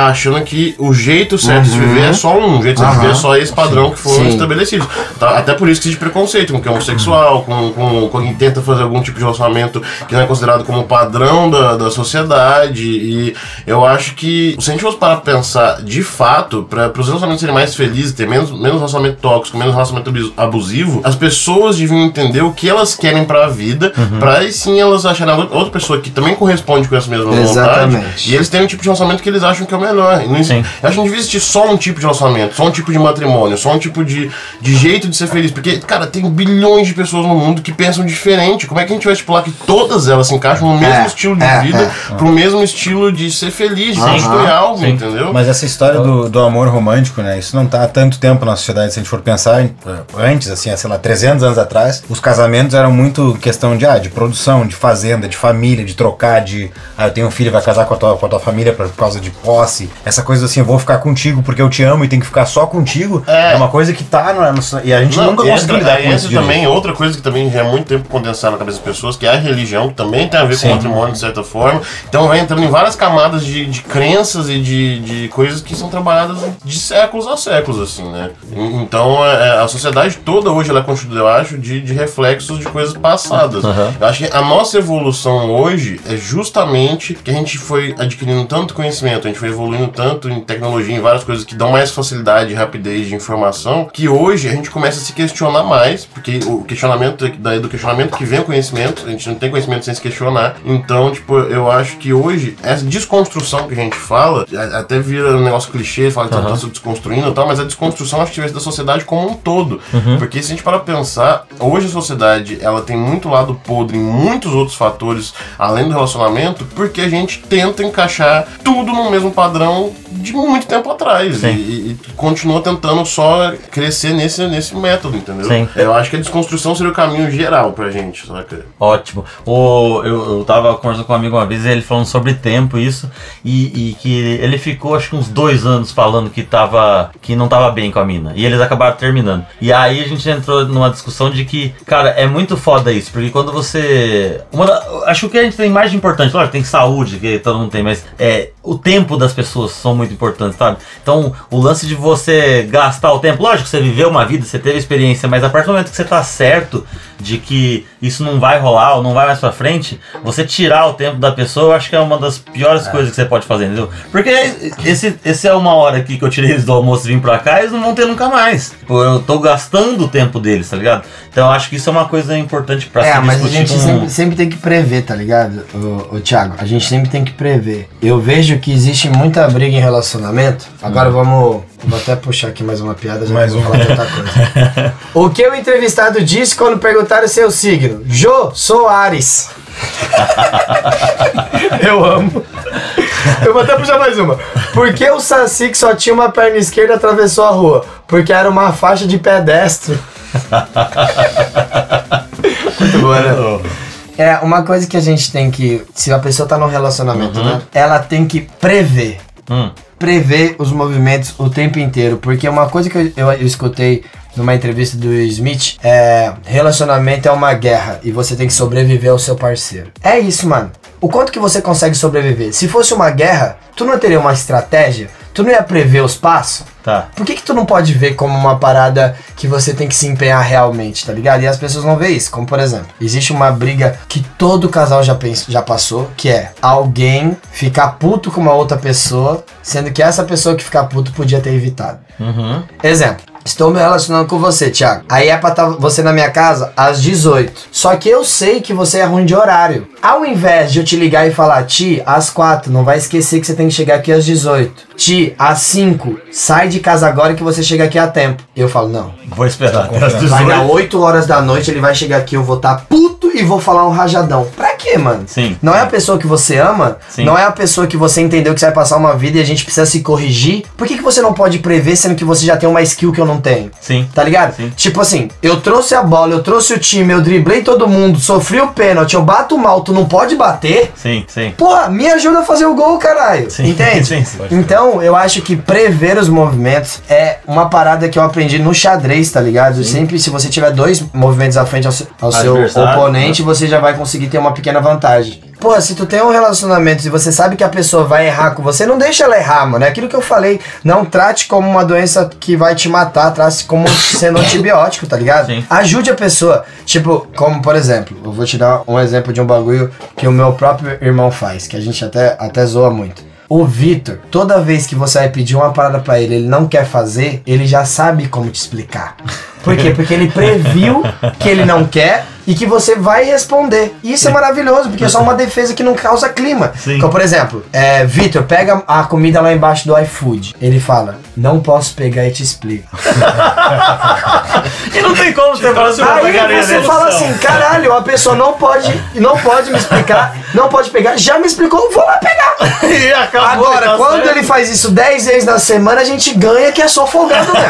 achando que o jeito certo de se viver é só um, o jeito certo de viver é só esse padrão que foram Sim. estabelecidos. Tá? Até por isso que existe preconceito com quem é homossexual, com, com, com quem tenta fazer algum tipo de relacionamento que não é considerado como padrão da, da sociedade. E eu acho que, se a gente fosse parar pra pensar de fato, para os relacionamentos serem mais felizes, ter menos, menos relacionamento tóxico, menos relacionamento abus- abusivo, as pessoas deviam entender o que elas querem pra vida, pra aí sim elas acharem outra outra pessoa que também corresponde com essa mesma vontade. Exatamente. E eles têm um tipo de relacionamento que eles acham que é o melhor. E não existe- Sim. eu acho que não devia existir só um tipo de relacionamento, só um tipo de matrimônio, só um tipo de, de jeito de ser feliz. Porque, cara, tem bilhões de pessoas no mundo que pensam diferente. Como é que a gente vai estipular que todas elas se encaixam no mesmo É, estilo de é, vida, pro mesmo estilo de ser feliz, de construir algo, Sim. entendeu? Mas essa história do, do amor romântico, né? Isso não tá há tanto tempo na sociedade. Se a gente for pensar em- antes, assim, há, sei lá, 300 anos atrás, os casamentos eram muito questão de, ah, de produção, de fazenda, de família, de trocar, de, ah, eu tenho um filho, vai casar com a tua, com a tua família por causa de posse. Essa coisa assim, eu vou ficar contigo porque eu te amo e tem que ficar só contigo. É. É, uma coisa que tá no, no- e a gente Não, nunca conseguiu lidar aí com isso entra direito. também outra coisa que também já é muito tempo condensada na cabeça das pessoas, que é a religião, que também tem a ver com o matrimônio de certa forma. Então vai entrando em várias camadas de, de crenças e de, de coisas que são trabalhadas de séculos a séculos, assim, né? Então é, a sociedade toda hoje ela é constituída, eu acho, de, de reflexos de coisas passadas. Eu acho que a nossa evolução hoje é justamente que a gente foi adquirindo tanto conhecimento, a gente foi evoluindo tanto em tecnologia, em várias coisas que dão mais facilidade e rapidez de informação, que hoje a gente começa a se questionar mais, porque o questionamento, daí do questionamento que vem o conhecimento, a gente não tem conhecimento sem se questionar. Então, tipo, eu acho que hoje, essa desconstrução que a gente fala, até vira um negócio clichê, fala que tá se desconstruindo e tal, mas a desconstrução acho que ser da sociedade como um todo. Porque se a gente parar pra pensar, hoje a sociedade ela tem muito lado podre em muitos outros fatores além do relacionamento, porque a gente tenta encaixar tudo no mesmo padrão de muito tempo atrás e, e- e continua tentando só crescer nesse, nesse método, entendeu? Sim. Eu acho que a desconstrução seria o caminho geral pra gente, saca? Ótimo. O, eu, eu tava conversando com um amigo uma vez, ele falando sobre tempo isso, e, e que ele ficou acho que uns dois anos falando que tava. que não tava bem com a mina. E eles acabaram terminando. E aí a gente entrou numa discussão de que, cara, é muito foda isso, porque quando você. Uma da- acho que a gente tem mais importante, lógico, tem saúde, que todo mundo tem, mas é o tempo das pessoas são muito importantes, sabe? Então, o lance de você gastar o tempo, lógico, você viveu uma vida, você teve experiência, mas a partir do momento que você tá certo de que isso não vai rolar ou não vai mais pra frente, você tirar o tempo da pessoa, eu acho que é uma das piores coisas que você pode fazer, entendeu? Porque esse, esse é uma hora aqui que eu tirei eles do almoço e vim pra cá, eles não vão ter nunca mais. Tipo, eu tô gastando o tempo deles, tá ligado? Então eu acho que isso é uma coisa importante pra É, se mas a gente com... sempre, sempre tem que prever, tá ligado, ô, ô Thiago? A gente sempre tem que prever. Eu vejo que existe muita briga em relacionamento. Agora vamos. Vou até puxar aqui mais uma piada, já Mais vou uma. falar de outra coisa. o que o entrevistado disse quando perguntaram seu signo? Jô, sou Ares. eu amo. Eu vou até puxar mais uma. Por que o Saci que só tinha uma perna esquerda atravessou a rua? Porque era uma faixa de pedestre. Muito boa, né? É, uma coisa que a gente tem que. Se a pessoa tá num relacionamento, né? Ela tem que prever. Hum. Prever os movimentos o tempo inteiro. Porque uma coisa que eu, eu, eu escutei numa entrevista do Smith é. Relacionamento é uma guerra e você tem que sobreviver ao seu parceiro. É isso, mano. O quanto que você consegue sobreviver? Se fosse uma guerra, tu não teria uma estratégia? Tu não ia prever os passos? Tá. Por que, que tu não pode ver como uma parada que você tem que se empenhar realmente, tá ligado? E as pessoas não veem isso. Como por exemplo, existe uma briga que todo casal já, pens- já passou, que é alguém ficar puto com uma outra pessoa, sendo que essa pessoa que ficar puto podia ter evitado. Uhum. Exemplo. Estou me relacionando com você, Thiago. Aí é pra estar você na minha casa às 18. Só que eu sei que você é ruim de horário. Ao invés de eu te ligar e falar, Ti, às 4, não vai esquecer que você tem que chegar aqui às 18. Ti, às 5, sai de casa agora que você chega aqui a tempo. Eu falo, não. Vou esperar até Vai 18. dar 8 horas da noite, ele vai chegar aqui, eu vou estar puto e vou falar um rajadão. Pra quê, mano? Sim. Não é a pessoa que você ama, Sim. não é a pessoa que você entendeu que você vai passar uma vida e a gente precisa se corrigir. Por que, que você não pode prever sendo que você já tem uma skill que eu não tenho? Sim. Tá ligado? Sim. Tipo assim, eu trouxe a bola, eu trouxe o time, eu driblei todo mundo, sofri o pênalti, eu bato mal, tu não pode bater. Sim, sim. Porra, me ajuda a fazer o gol, caralho. Sim, Entende? sim, sim. Então, eu acho que prever os movimentos é uma parada que eu aprendi no xadrez, tá ligado? Sempre, se você tiver dois movimentos à frente ao, seu- ao seu Adversário, oponente, você já vai conseguir ter uma pequena vantagem. Pô, se tu tem um relacionamento e você sabe que a pessoa vai errar com você, não deixa ela errar, mano. É aquilo que eu falei. Não trate como uma doença que vai te matar, trate como sendo antibiótico, tá ligado? Sim. Ajude a pessoa. Tipo, como por exemplo, eu vou te dar um exemplo de um bagulho que o meu próprio irmão faz, que a gente até, até zoa muito. O Vitor, toda vez que você vai pedir uma parada pra ele, ele não quer fazer, ele já sabe como te explicar. Por quê? Porque ele previu que ele não quer e que você vai responder. E isso é maravilhoso, porque é só uma defesa que não causa clima. Sim. Então, por exemplo, é, Vitor, pega a comida lá embaixo do iFood. Ele fala, não posso pegar e te explico. E não tem como você falar assim, "Vou pegar Aí ele você fala opção." assim, caralho, a pessoa não pode, não pode me explicar, não pode pegar, já me explicou, vou lá pegar. E acabou, Agora, tá quando certo. ele faz isso 10 vezes na semana, a gente ganha que é só folgado mesmo.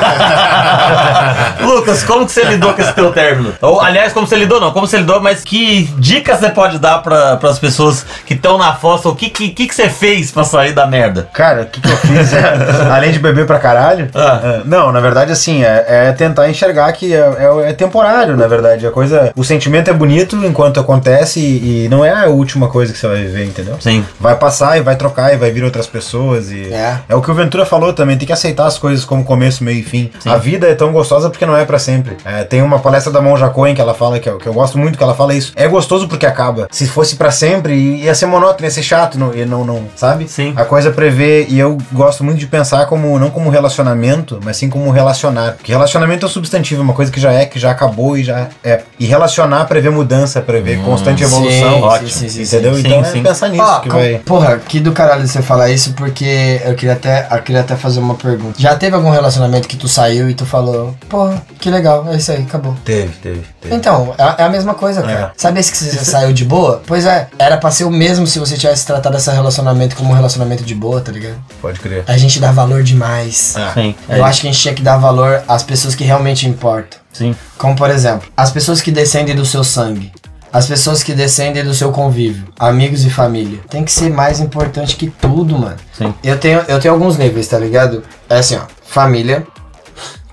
Lucas, como que você lidou com esse teu término? Ou, aliás, como você lidou, não, como você lidou, mas que dicas você pode dar para as pessoas que estão na fossa? O que, que, que, que você fez pra sair da merda? Cara, o que, que eu fiz? Além de beber pra caralho? Ah. é, não, na verdade, assim, é, é tentar enxergar que é, é- é temporário, na verdade. A coisa. O sentimento é bonito enquanto acontece e, e não é a última coisa que você vai viver, entendeu? Sim. Vai passar e vai trocar e vai vir outras pessoas. E É. é o que o Ventura falou também, tem que aceitar as coisas como começo, meio e fim. A vida é tão gostosa porque não é pra sempre. É, tem uma palestra da Monja Cohen que ela fala que que eu gosto muito que ela fala isso. É gostoso porque acaba. Se fosse pra sempre, ia ser monótono, ia ser chato, não, ia não, não, sabe? Sim. A coisa prevê, e eu gosto muito de pensar como, não como relacionamento, mas sim como relacionar. Porque relacionamento é um substantivo, uma coisa que já é, que já acabou e já é. E relacionar prevê mudança, prevê constante evolução. Sim, ótimo. sim, sim, Entendeu? sim, então sim. é pensar nisso Ó, que com- vai. Porra, que do caralho você falar isso, porque eu queria até, eu queria até fazer uma pergunta. Já teve algum relacionamento que tu saiu e tu falou, porra, que legal, é isso aí, acabou. Teve, teve, teve. Então, é, é a mesma coisa, cara. É. Sabe esse que você saiu de boa? Pois é, era pra ser o mesmo se você tivesse tratado esse relacionamento como um relacionamento de boa, tá ligado? Pode crer. A gente dá valor demais. Ah. Sim. Eu acho que a gente tinha que dar valor às pessoas que realmente importam. Sim. Como por exemplo, as pessoas que descendem do seu sangue. As pessoas que descendem do seu convívio, amigos e família. Tem que ser mais importante que tudo, mano. Sim. Eu tenho, eu tenho alguns níveis, tá ligado? É assim, ó. Família,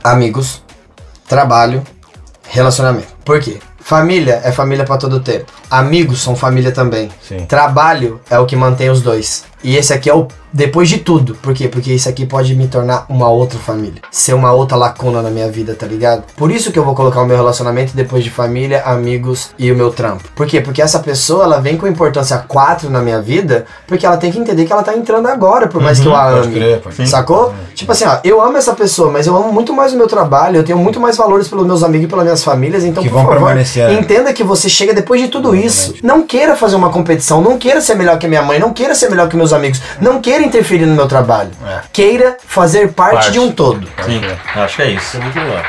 amigos, trabalho, relacionamento. Por quê? Família é família pra todo tempo. Amigos são família também. Sim. Trabalho é o que mantém os dois. E esse aqui é o depois de tudo. Por quê? Porque isso aqui pode me tornar uma outra família. Ser uma outra lacuna na minha vida, tá ligado? Por isso que eu vou colocar o meu relacionamento depois de família, amigos e o meu trampo. Por quê? Porque essa pessoa, ela vem com importância 4 na minha vida, porque ela tem que entender que ela tá entrando agora, por mais que eu a Pode ame. crer, pode. Sacou? Tipo assim, ó, eu amo essa pessoa, mas eu amo muito mais o meu trabalho, eu tenho muito mais valores pelos meus amigos e pelas minhas famílias, então Que por vão favor, permanecer, é. entenda que você chega depois de tudo isso. Não queira fazer uma competição, não queira ser melhor que minha mãe, não queira ser melhor que meus amigos, não queira interferir no meu trabalho. É. Queira fazer parte, Parte. de um todo. Sim. Eu acho que é isso. Muito legal.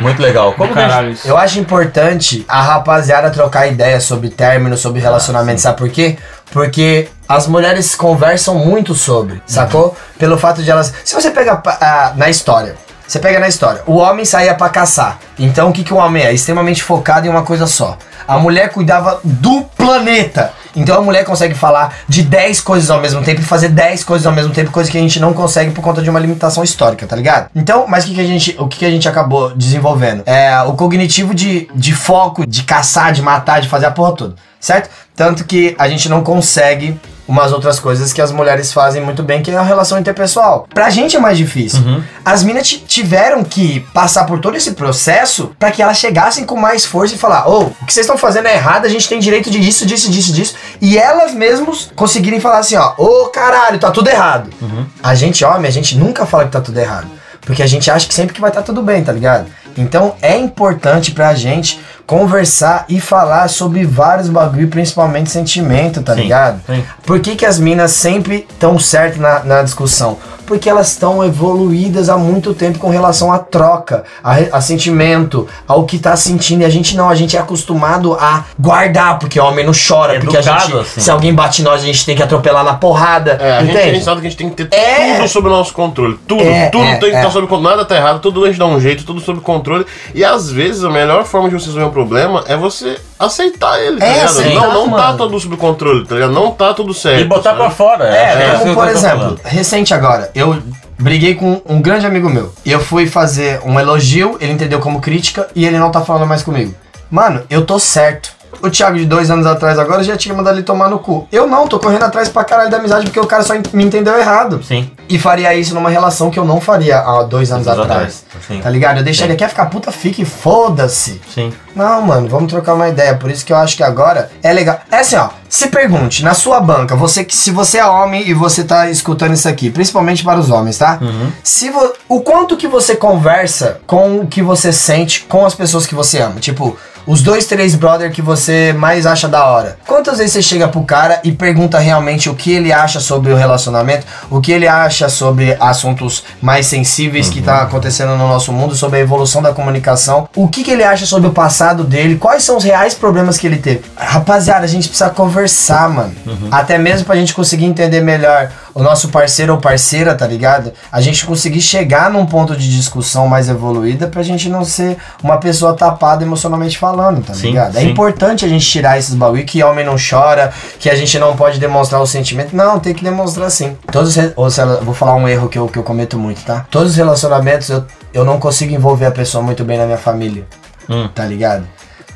Muito legal. Como gente- Caralho, isso. Eu acho importante a rapaziada trocar ideias sobre término, sobre relacionamento, sabe por quê? Porque as mulheres conversam muito sobre, sacou? Pelo fato de elas. Se você pega ah, na história, você pega na história, o homem saía pra caçar. Então o que, que o homem é? Extremamente focado em uma coisa só. A mulher cuidava do planeta. Então a mulher consegue falar de 10 coisas ao mesmo tempo e fazer 10 coisas ao mesmo tempo, coisa que a gente não consegue por conta de uma limitação histórica, tá ligado? Então, mas o que, que a gente, o que, que a gente acabou desenvolvendo? É o cognitivo de, de foco, de caçar, de matar, de fazer a porra toda, certo? Tanto que a gente não consegue umas outras coisas que as mulheres fazem muito bem, que é a relação interpessoal. Pra gente é mais difícil. As minas ti- tiveram que passar por todo esse processo pra que elas chegassem com mais força e falar: Ô, o que vocês estão fazendo é errado, a gente tem direito de isso, disso, disso, disso. E elas mesmos conseguirem falar assim: ó, ô caralho, tá tudo errado. A gente, homem, a gente nunca fala que tá tudo errado. Porque a gente acha que sempre que vai estar tudo bem, tá ligado? Então é importante pra gente conversar e falar sobre vários bagulho, principalmente sentimento, tá Sim, ligado? sim. Por que, que as minas sempre estão certas na, na discussão? Porque elas estão evoluídas há muito tempo com relação à troca, a, a sentimento, ao que tá sentindo. E a gente não, a gente é acostumado a guardar, porque homem não chora, porque a Educado, gente, assim. se alguém bate em nós, a gente tem que atropelar na porrada. É, a entende? gente sabe que a gente tem que ter É. tudo sob o nosso controle. Tudo, É, tudo é, tem que é. estar sob controle. Nada tá errado, tudo a gente dá um jeito, tudo sob controle. E às vezes a melhor forma de você resolver um problema é você aceitar ele, tá É, ligado? aceitar, não, não tá tudo sob controle, tá ligado? Não tá tudo certo. E botar sabe? pra fora. É, que isso como por exemplo, falando. recente agora, eu briguei com um grande amigo meu. E eu fui fazer um elogio, ele entendeu como crítica e ele não tá falando mais comigo. Mano, eu tô certo. O Thiago de dois anos atrás agora já tinha mandado ele tomar no cu. Eu não, tô correndo atrás pra caralho da amizade porque o cara só me entendeu errado. Sim. E faria isso numa relação que eu não faria há dois anos atrás. atrás, sim. Tá ligado? Eu deixaria, quer ficar puta, fique, foda-se. Sim. Não, mano, vamos trocar uma ideia. Por isso que eu acho que agora é legal. É assim, ó. Se pergunte, na sua banca, você que se você é homem e você tá escutando isso aqui, principalmente para os homens, tá? Se vo- o quanto que você conversa com o que você sente com as pessoas que você ama, tipo, os dois, três brother que você mais acha da hora. Quantas vezes você chega pro cara e pergunta realmente o que ele acha sobre o relacionamento, o que ele acha sobre assuntos mais sensíveis que tá acontecendo no nosso mundo, sobre a evolução da comunicação, o que, que ele acha sobre o passado dele, quais são os reais problemas que ele teve. Rapaziada, a gente precisa conversar, mano. Até mesmo pra gente conseguir entender melhor o nosso parceiro ou parceira, tá ligado? A gente conseguir chegar num ponto de discussão mais evoluída pra gente não ser uma pessoa tapada emocionalmente falando, tá Sim, ligado? É sim. importante a gente tirar esses bagulho que homem não chora, que a gente não pode demonstrar o sentimento. Não, tem que demonstrar sim. Todos ou sei lá, vou falar um erro que eu, que eu cometo muito, tá? Todos os relacionamentos eu, eu não consigo envolver a pessoa muito bem na minha família. Hum. Tá ligado?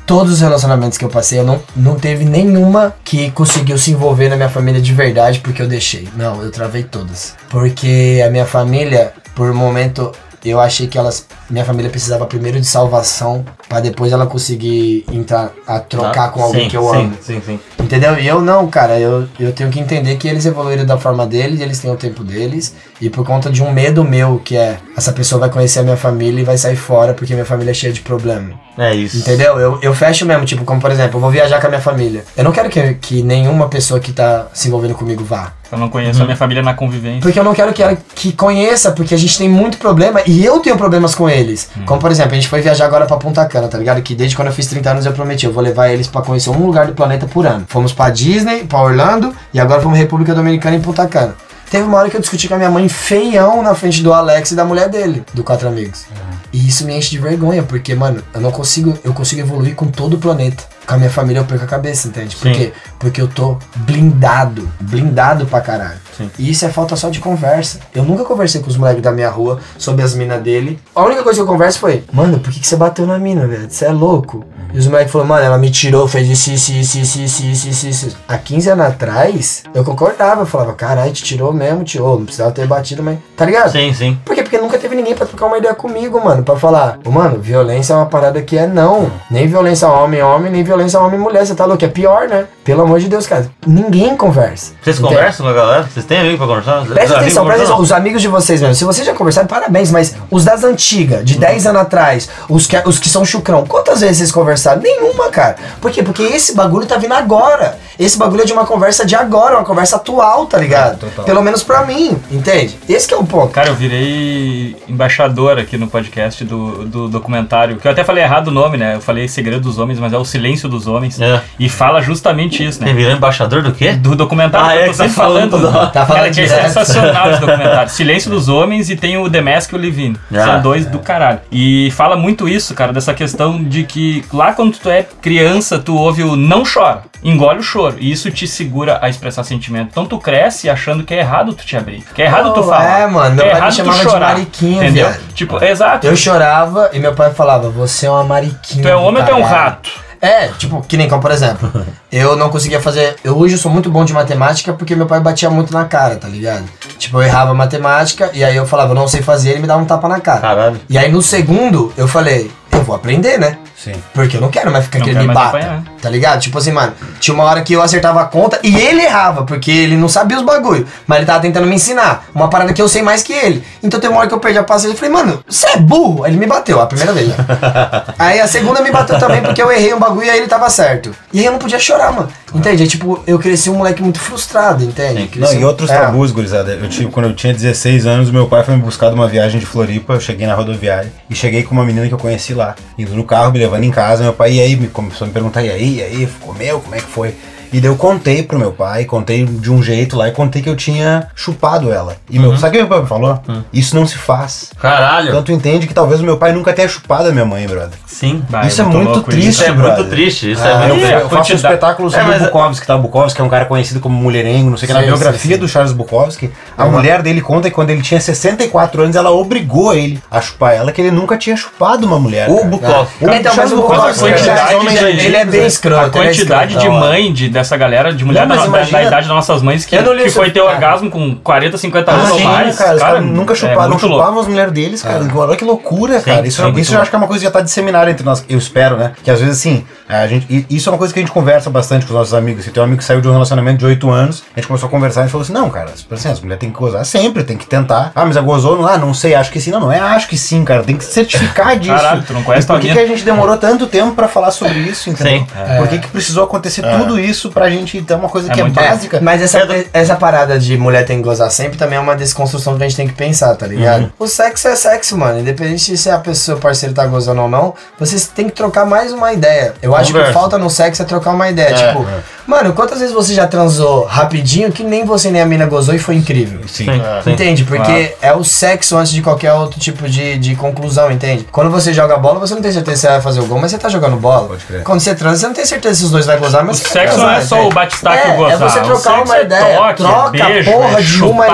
Todos os relacionamentos que eu passei, eu não, não teve nenhuma que conseguiu se envolver na minha família de verdade porque eu deixei. Não, eu travei todas. Porque a minha família, por um momento, eu achei que elas, minha família precisava primeiro de salvação, pra depois ela conseguir entrar a trocar com alguém Sim, que eu sim, amo. Sim, sim. Entendeu? E eu não, cara, eu, eu tenho que entender que eles evoluíram da forma deles, eles têm o tempo deles, e por conta de um medo meu, que é essa pessoa vai conhecer a minha família e vai sair fora porque minha família é cheia de problema. É isso. Entendeu? Eu, eu fecho mesmo, tipo, como por exemplo, eu vou viajar com a minha família. Eu não quero que, que nenhuma pessoa que tá se envolvendo comigo vá. Eu não conheço a minha família na convivência. Porque eu não quero que ela que conheça, porque a gente tem muito problema e eu tenho problemas com eles. Como por exemplo, a gente foi viajar agora pra Punta Cana, tá ligado? Que desde quando eu fiz 30 anos eu prometi, eu vou levar eles pra conhecer um lugar do planeta por ano. Fomos pra Disney, pra Orlando e agora fomos República Dominicana e Punta Cana. Teve uma hora que eu discuti com a minha mãe feião na frente do Alex e da mulher dele, do Quatro Amigos. E isso me enche de vergonha, porque, mano, eu não consigo, eu consigo evoluir com todo o planeta. Com a minha família eu perco a cabeça, entende? Por Sim. quê? Porque eu tô blindado, blindado pra caralho. E isso é falta só de conversa. Eu nunca conversei com os moleques da minha rua sobre as minas dele. A única coisa que eu converso foi, mano, por que, que você bateu na mina, velho? Você é louco? E os moleques falaram, mano, ela me tirou, fez isso, isso, isso, isso, isso, isso, isso. Há 15 anos atrás, eu concordava, eu falava, caralho, te tirou mesmo, tirou, não precisava ter batido, mas. Tá ligado? Sim, sim. Por quê? Porque nunca teve ninguém pra trocar uma ideia comigo, mano. Pra falar, mano, violência é uma parada que é não. Nem violência homem, homem, nem violência homem, mulher. Você tá louco? É pior, né? Pelo amor de Deus, cara. Ninguém conversa. Vocês Entende? conversam com a galera? Vocês têm amigo pra conversar? Presta atenção, presta atenção. Os amigos de vocês mesmo. Se vocês já conversaram, parabéns, mas os das antigas, de 10 anos atrás, os que, os que são chucrão, quantas vezes vocês conversaram? Nenhuma, cara. Por quê? Porque esse bagulho tá vindo agora. Esse bagulho é de uma conversa de agora, uma conversa atual, tá ligado? total. Pelo menos pra mim, entende? Esse que é o ponto. Cara, eu virei embaixador aqui no podcast do, do documentário, que eu até falei errado o nome, né? Eu falei Segredo dos Homens, mas é o Silêncio dos Homens. É. E fala justamente isso, né? virou embaixador do quê? Do documentário Ah, que é eu tô que você sempre tá falando. Tá falando Cara, que é sensacional esse documentário. Silêncio dos Homens e tem o The Mask e o Levine. Ah, São dois do caralho. E fala muito isso, cara, dessa questão de que lá quando tu é criança, tu ouve o não chora, engole o choro. E isso te segura a expressar sentimento. Então tu cresce achando que é errado tu te abrir. Que é errado tu Oh, falar. é, mano, meu é pai me tu chamava de chorar. mariquinha, Entendeu? viado. Tipo, exato. Eu chorava e meu pai falava, você é uma mariquinha. Tu é do homem ou tu é um caralho." rato? É, tipo, que nem como, por exemplo, eu não conseguia fazer. Eu hoje sou muito bom de matemática porque meu pai batia muito na cara, tá ligado? Tipo, eu errava matemática e aí eu falava, eu não sei fazer, ele me dava um tapa na cara. Caralho. E aí no segundo, eu falei, eu vou aprender, né? Sim. Porque eu não quero mais ficar Não que ele me bata. apanhar. Tá ligado? Tipo assim, mano, tinha uma hora que eu acertava a conta e ele errava, porque ele não sabia os bagulho. Mas ele tava tentando me ensinar. Uma parada que eu sei mais que ele. Então tem uma hora que eu perdi a paciência e falei, mano, você é burro? Aí ele me bateu, a primeira vez. né? aí a segunda me bateu também porque eu errei um bagulho e aí ele tava certo. E aí eu não podia chorar, mano. Entende? Aí, tipo, eu cresci um moleque muito frustrado, entende? Não, e outros é. tabus, gurizada. Eu tive, quando eu tinha 16 anos, meu pai foi me buscar de uma viagem de Floripa. Eu cheguei na rodoviária e cheguei com uma menina que eu conheci lá. Indo no carro, me levando em casa. Meu pai, e aí? Me começou a me perguntar, e aí? E aí? Comeu? Como é que foi? E daí eu contei pro meu pai, contei de um jeito lá e contei que eu tinha chupado ela. E meu, sabe o que meu pai me falou? Isso não se faz. Caralho. Então tu entende que talvez o meu pai nunca tenha chupado a minha mãe, brother. Sim. Bah, Isso é muito muito triste, Isso é brother. muito triste. Isso Ah, é eu, muito é, eu a faço um espetáculo É, sobre mas- o Bukowski, tá? O Bukowski é um cara conhecido como mulherengo, não sei o que. Na biografia sim, sim. do Charles Bukowski, a mulher dele conta que quando ele tinha 64 anos, ela obrigou ele a chupar ela, que ele nunca tinha chupado uma mulher. O. Bukowski. O Então, mas o Bukowski, Bukowski, a quantidade ele, é- é bem escroto. A é quantidade de mãe de, dessa galera, de mulher Não, da, da- imagina- da idade das nossas mães que, que foi ter Ah. orgasmo com 40, 50 anos Ah, ou sim, mais. cara, cara, caras nunca é chuparam, louco. chupavam as mulheres deles, cara. Olha que loucura, cara. Isso, sim, é- isso eu louco. acho que é uma coisa que já tá disseminada entre nós. Eu espero, né? Que às vezes, assim, a gente. e Isso é uma coisa que a gente conversa bastante com os nossos amigos. Se tem um amigo que saiu de um relacionamento de 8 anos, a gente começou a conversar e a falou assim: não, cara, assim, as mulheres têm que gozar sempre, tem que tentar. Ah, mas a gozou? Não, ah, não sei, acho que sim. Não, não é acho que sim, cara. Tem que certificar disso. Caralho, tu não conhece e por que, que a gente demorou tanto tempo pra falar sobre isso, entendeu? Sim. Por que, que precisou acontecer tudo isso pra gente ter uma coisa É que é básica? Mas essa, essa parada de mulher tem que gozar sempre também é uma desconstrução que a gente tem que pensar, tá ligado? Uhum. O sexo é sexo, mano. Independente se a pessoa, o parceiro tá gozando ou não, vocês têm que trocar mais uma ideia. Eu acho que falta no sexo é trocar uma ideia. tipo, mano, quantas vezes você já transou rapidinho que nem você nem a mina gozou e foi incrível? Sim. Sim, sim. Entende? Porque é o sexo antes de qualquer outro tipo de, de conclusão, entende? Quando você joga bola, você não tem certeza se você vai fazer o gol, mas você tá jogando bola. Pode crer. Quando você transa, você não tem certeza se os dois vai gozar, mas O sexo gozar, não é só entende? o e é, o gozar. É você trocar uma é ideia. toque, é troca beijo, a porra é de uma é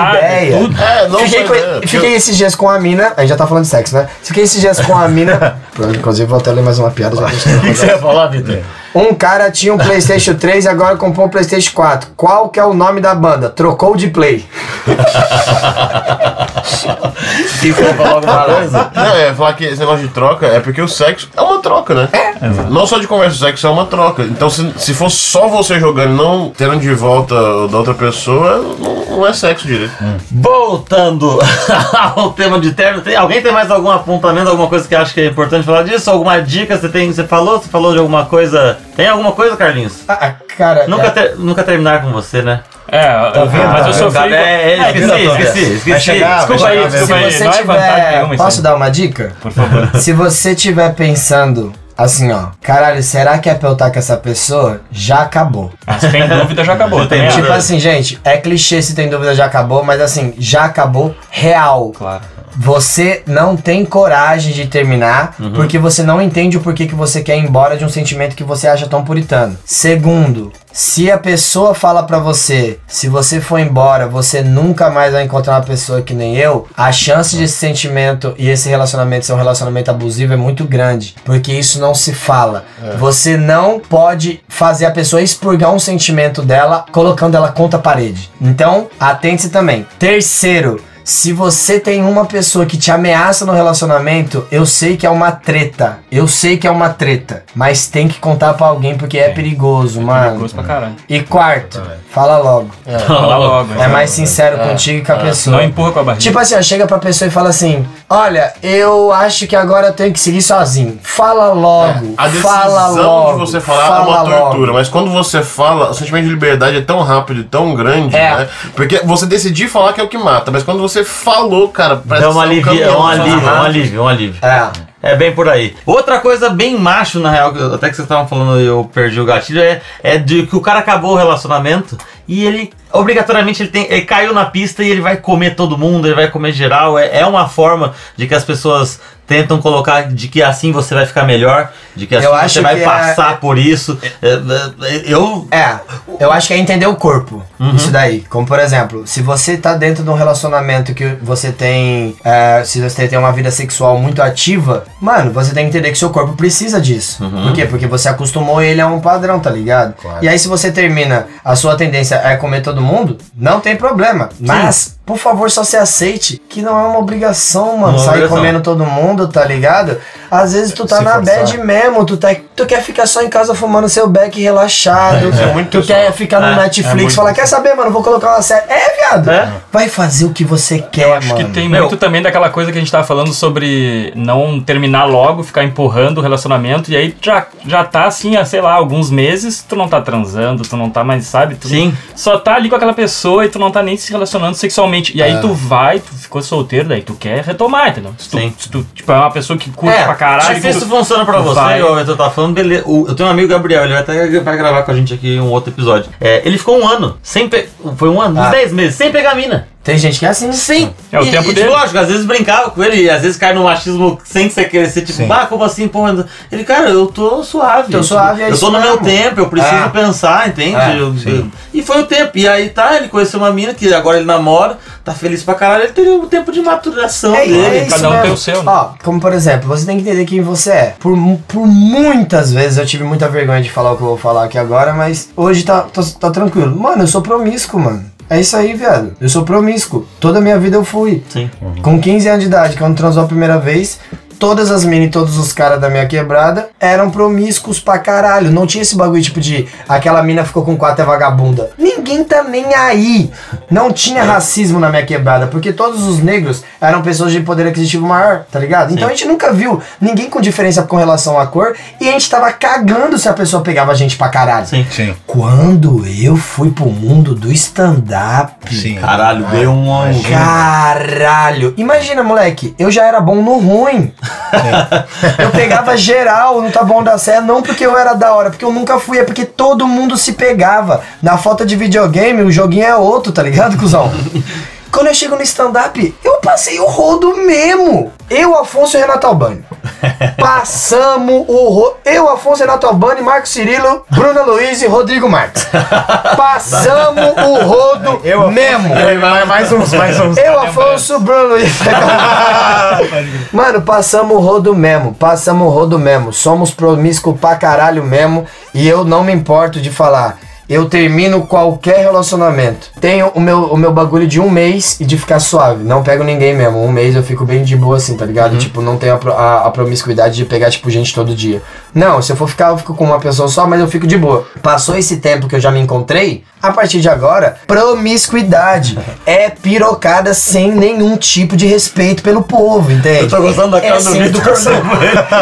ideia. tudo. É, não fiquei, com- né? fiquei esses dias com a mina. A gente já tá falando de sexo, né? Fiquei esses dias com a mina. Inclusive, vou até ler mais uma piada que O que você ia falar, Vitor? Um cara tinha um Playstation 3 e agora comprou um Playstation 4. Qual que é o nome da banda? Trocou de play. Alguma coisa. Não, é falar que esse negócio de troca é porque o sexo é uma troca, né? Não só de conversa, o sexo é uma troca. Então, se, se for só você jogando e não tendo de volta o da outra pessoa, não, não é sexo direito. Voltando ao tema de terno, tem, alguém tem mais algum apontamento, alguma coisa que acha que é importante falar disso? Alguma dica você tem? Você falou? Você falou de alguma coisa? Tem alguma coisa, Carlinhos? Ah, cara. Nunca, é- ter- nunca terminar com você, né? É, vendo? mas Tá eu sofri. É, é, Ah, esqueci, Antônio? esqueci, esqueci. Vai chegar, Desculpa vai aí, chegar, desculpa aí. Se você Não é tiver. nenhuma isso Posso dar uma dica? Por favor. Se você tiver pensando assim, ó, caralho, será que é pra eu estar com essa pessoa? Já acabou. Se tem dúvida, já acabou. Já tem Tipo acho. assim, gente, é clichê se tem dúvida, já acabou, mas assim, já acabou real. Claro. Você não tem coragem de terminar porque você não entende o porquê que você quer ir embora de um sentimento que você acha tão puritano. Segundo, se a pessoa fala pra você, se você for embora, você nunca mais vai encontrar uma pessoa que nem eu, a chance desse sentimento e esse relacionamento ser um relacionamento abusivo é muito grande, porque isso não se fala. Você não pode fazer a pessoa expurgar um sentimento dela colocando ela contra a parede. Então, atente-se também. Terceiro, se você tem uma pessoa que te ameaça no relacionamento, eu sei que é uma treta. Eu sei que é uma treta. Mas tem que contar pra alguém porque é perigoso, mano. Perigoso pra caralho. E quarto, fala logo. Fala logo. É mais sincero contigo e com a pessoa. Não empurra com a barriga. Tipo assim, ó, chega pra pessoa e fala assim: Olha, eu acho que agora eu tenho que seguir sozinho. Fala logo. A decisão fala logo. de você falar fala é uma logo. tortura, mas quando você fala, o sentimento de liberdade é tão rápido e tão grande, É. né? Porque você decidir falar que é o que mata, mas quando você falou, cara, parece É que um você alívio, é um alívio, é um alívio, é um alívio. É. É bem por aí. Outra coisa bem macho, na real, até que vocês estavam falando e eu perdi o gatilho, é, é de que o cara acabou o relacionamento e ele, obrigatoriamente, ele, tem, ele caiu na pista e ele vai comer todo mundo, ele vai comer geral. É, é uma forma de que as pessoas tentam colocar de que assim você vai ficar melhor, de que assim Eu você vai é- passar por isso. É, é, eu. É, eu acho que é entender o corpo. Uhum. Isso daí. Como por exemplo, se você tá dentro de um relacionamento que você tem. é, se você tem uma vida sexual muito ativa, mano, você tem que entender que seu corpo precisa disso. Uhum. Por quê? Porque você acostumou ele a um padrão, tá ligado? Claro. E aí, se você termina, a sua tendência é comer todo mundo, não tem problema. Mas. Por favor, só se aceite que não é uma obrigação, mano. Uma sair obrigação. comendo todo mundo, tá ligado? Às vezes tu tá Se na forçar. bad mesmo, tu, tá, tu quer ficar só em casa fumando seu beck relaxado. É, é muito tu pessoal. quer ficar no É, Netflix é muito falar, quer saber, mano, vou colocar uma série. É, viado. É. Vai fazer o que você quer, Eu acho mano. que tem Meu. muito também daquela coisa que a gente tava falando sobre não terminar logo, ficar empurrando o relacionamento, e aí já, já tá assim, há, sei lá, alguns meses, tu não tá transando, tu não tá mais, sabe? Tu Sim. Só tá ali com aquela pessoa e tu não tá nem se relacionando sexualmente. E aí tu vai, tu ficou solteiro, daí tu quer retomar, entendeu? Se tu, Sim. se tu tipo, é uma pessoa que curte É, pra caralho. Se isso tu- funciona pra você, vai. o Vitor tá falando, beleza. Eu tenho um amigo Gabriel, ele vai até vai gravar com a gente aqui um outro episódio. É, ele ficou um ano, sem pe... foi um ano, uns Ah. 10 meses, sem pegar mina. Tem gente que é assim. Sim. É o e, tempo e, dele. Lógico, às vezes brincava com ele, e às vezes cai no machismo sem você querer ser tipo, Sim. ah, como assim, pô? Ele, cara, eu tô suave. Tô suave, é Eu tô no meu mesmo. tempo, eu preciso É. pensar, entende? É, Eu- eu- e foi o tempo. E aí tá, ele conheceu uma mina que agora ele namora, tá feliz pra caralho, ele teria o tempo de maturação É, dele. é isso cada um mesmo. tem o seu, né? Ó, como por exemplo, você tem que entender quem você é. Por, por muitas vezes eu tive muita vergonha de falar o que eu vou falar aqui agora, mas hoje tá, tá, tá tranquilo. Mano, eu sou promíscuo, mano. É isso aí, viado. Eu sou promíscuo. Toda a minha vida eu fui. Sim. Com 15 anos de idade, quando transou a primeira vez, todas as minas e todos os caras da minha quebrada eram promíscuos pra caralho. Não tinha esse bagulho tipo de aquela mina ficou com quatro é vagabunda. Ninguém tá nem aí. Não tinha racismo na minha quebrada, porque todos os negros eram pessoas de poder aquisitivo maior, tá ligado? Então a gente nunca viu ninguém com diferença com relação à cor e a gente tava cagando se a pessoa pegava a gente pra caralho. Sim. Sim, Quando eu fui pro mundo do stand-up, sim. Caralho, veio um. Caralho! Imagina, moleque, eu já era bom no ruim. eu pegava geral no Tá Bom da Sé, não porque eu era da hora, porque eu nunca fui, é porque todo mundo se pegava. Na falta de videogame, o joguinho é outro, tá ligado, cuzão? Quando eu chego no stand-up, eu passei o rodo mesmo. Eu, Afonso e Renato Albani. Passamos o rodo. Eu, Afonso, Renato Albani, Marco Cirilo, Bruna Luiz e Rodrigo Marques. Passamos o rodo mesmo. Mais, mais uns, mais uns. Eu, Afonso, Bruno Luiz. Mano, passamos o rodo mesmo. Passamos o rodo mesmo. Somos promíscuos pra caralho mesmo. E eu não me importo de falar. Eu termino qualquer relacionamento. Tenho o meu, o meu bagulho de um mês e de ficar suave. Não pego ninguém mesmo. Um mês eu fico bem de boa assim, tá ligado? Tipo, não tenho a, a, a promiscuidade de pegar, tipo, gente todo dia. Não, se eu for ficar, eu fico com uma pessoa só, mas eu fico de boa. Passou esse tempo que eu já me encontrei, a partir de agora, promiscuidade. é pirocada sem nenhum tipo de respeito pelo povo, entende? Eu tô gostando da cara é do sem Vitor.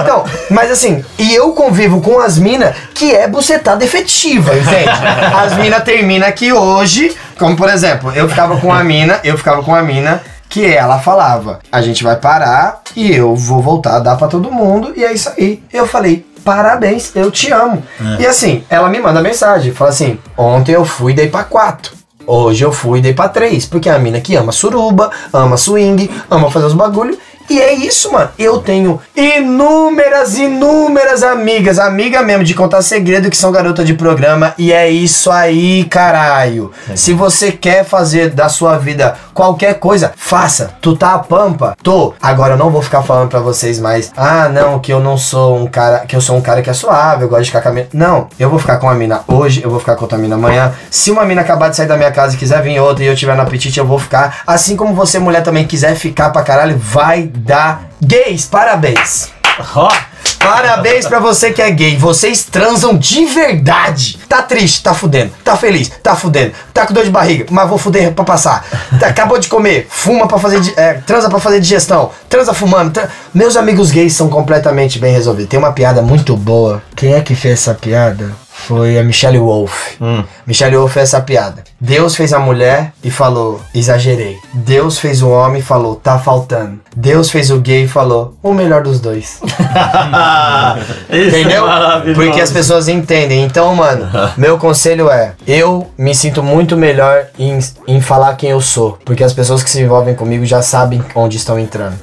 Então, mas assim, e eu convivo com as minas que é bucetada efetiva, entende? As minas terminam aqui hoje, como por exemplo, eu ficava com a mina, eu ficava com a mina que ela falava, a gente vai parar e eu vou voltar a dar pra todo mundo e é isso aí. Eu falei, parabéns, eu te amo. E assim, ela me manda mensagem, fala assim, ontem eu fui dei pra quatro. Hoje eu fui e dei pra três, porque é a mina que ama suruba, ama swing, ama fazer os bagulho. E é isso, mano. Eu tenho inúmeras, inúmeras amigas, amiga mesmo de contar segredo que são garota de programa. E é isso aí, caralho. Se você quer fazer da sua vida qualquer coisa, faça. Tu tá a pampa? Tô. Agora eu não vou ficar falando pra vocês mais. Ah, não, que eu não sou um cara. Que eu sou um cara que é suave, eu gosto de ficar com a mina. Não, eu vou ficar com uma mina hoje, eu vou ficar com outra mina amanhã. Se uma mina acabar de sair da minha casa e quiser vir outra e eu tiver no apetite, eu vou ficar. Assim como você, mulher, também quiser ficar pra caralho, vai dar. Gays, parabéns. Ó, Parabéns pra você que é gay. Vocês transam de verdade. Tá triste, tá fudendo. Tá feliz, tá fudendo. Tá com dor de barriga, mas vou fuder pra passar. Tá- acabou de comer, fuma pra fazer. é, transa pra fazer digestão. Transa fumando. tra- Meus amigos gays são completamente bem resolvidos. Tem uma piada muito boa. Quem é que fez essa piada? Foi a Michelle Wolf. Michelle Wolf fez essa piada. Deus fez a mulher e falou, exagerei. Deus fez o homem e falou, tá faltando. Deus fez o gay e falou, o melhor dos dois. Entendeu? é maravilhoso. Porque as pessoas entendem. Então, mano, meu conselho é: eu me sinto muito melhor em, em falar quem eu sou. Porque as pessoas que se envolvem comigo já sabem onde estão entrando.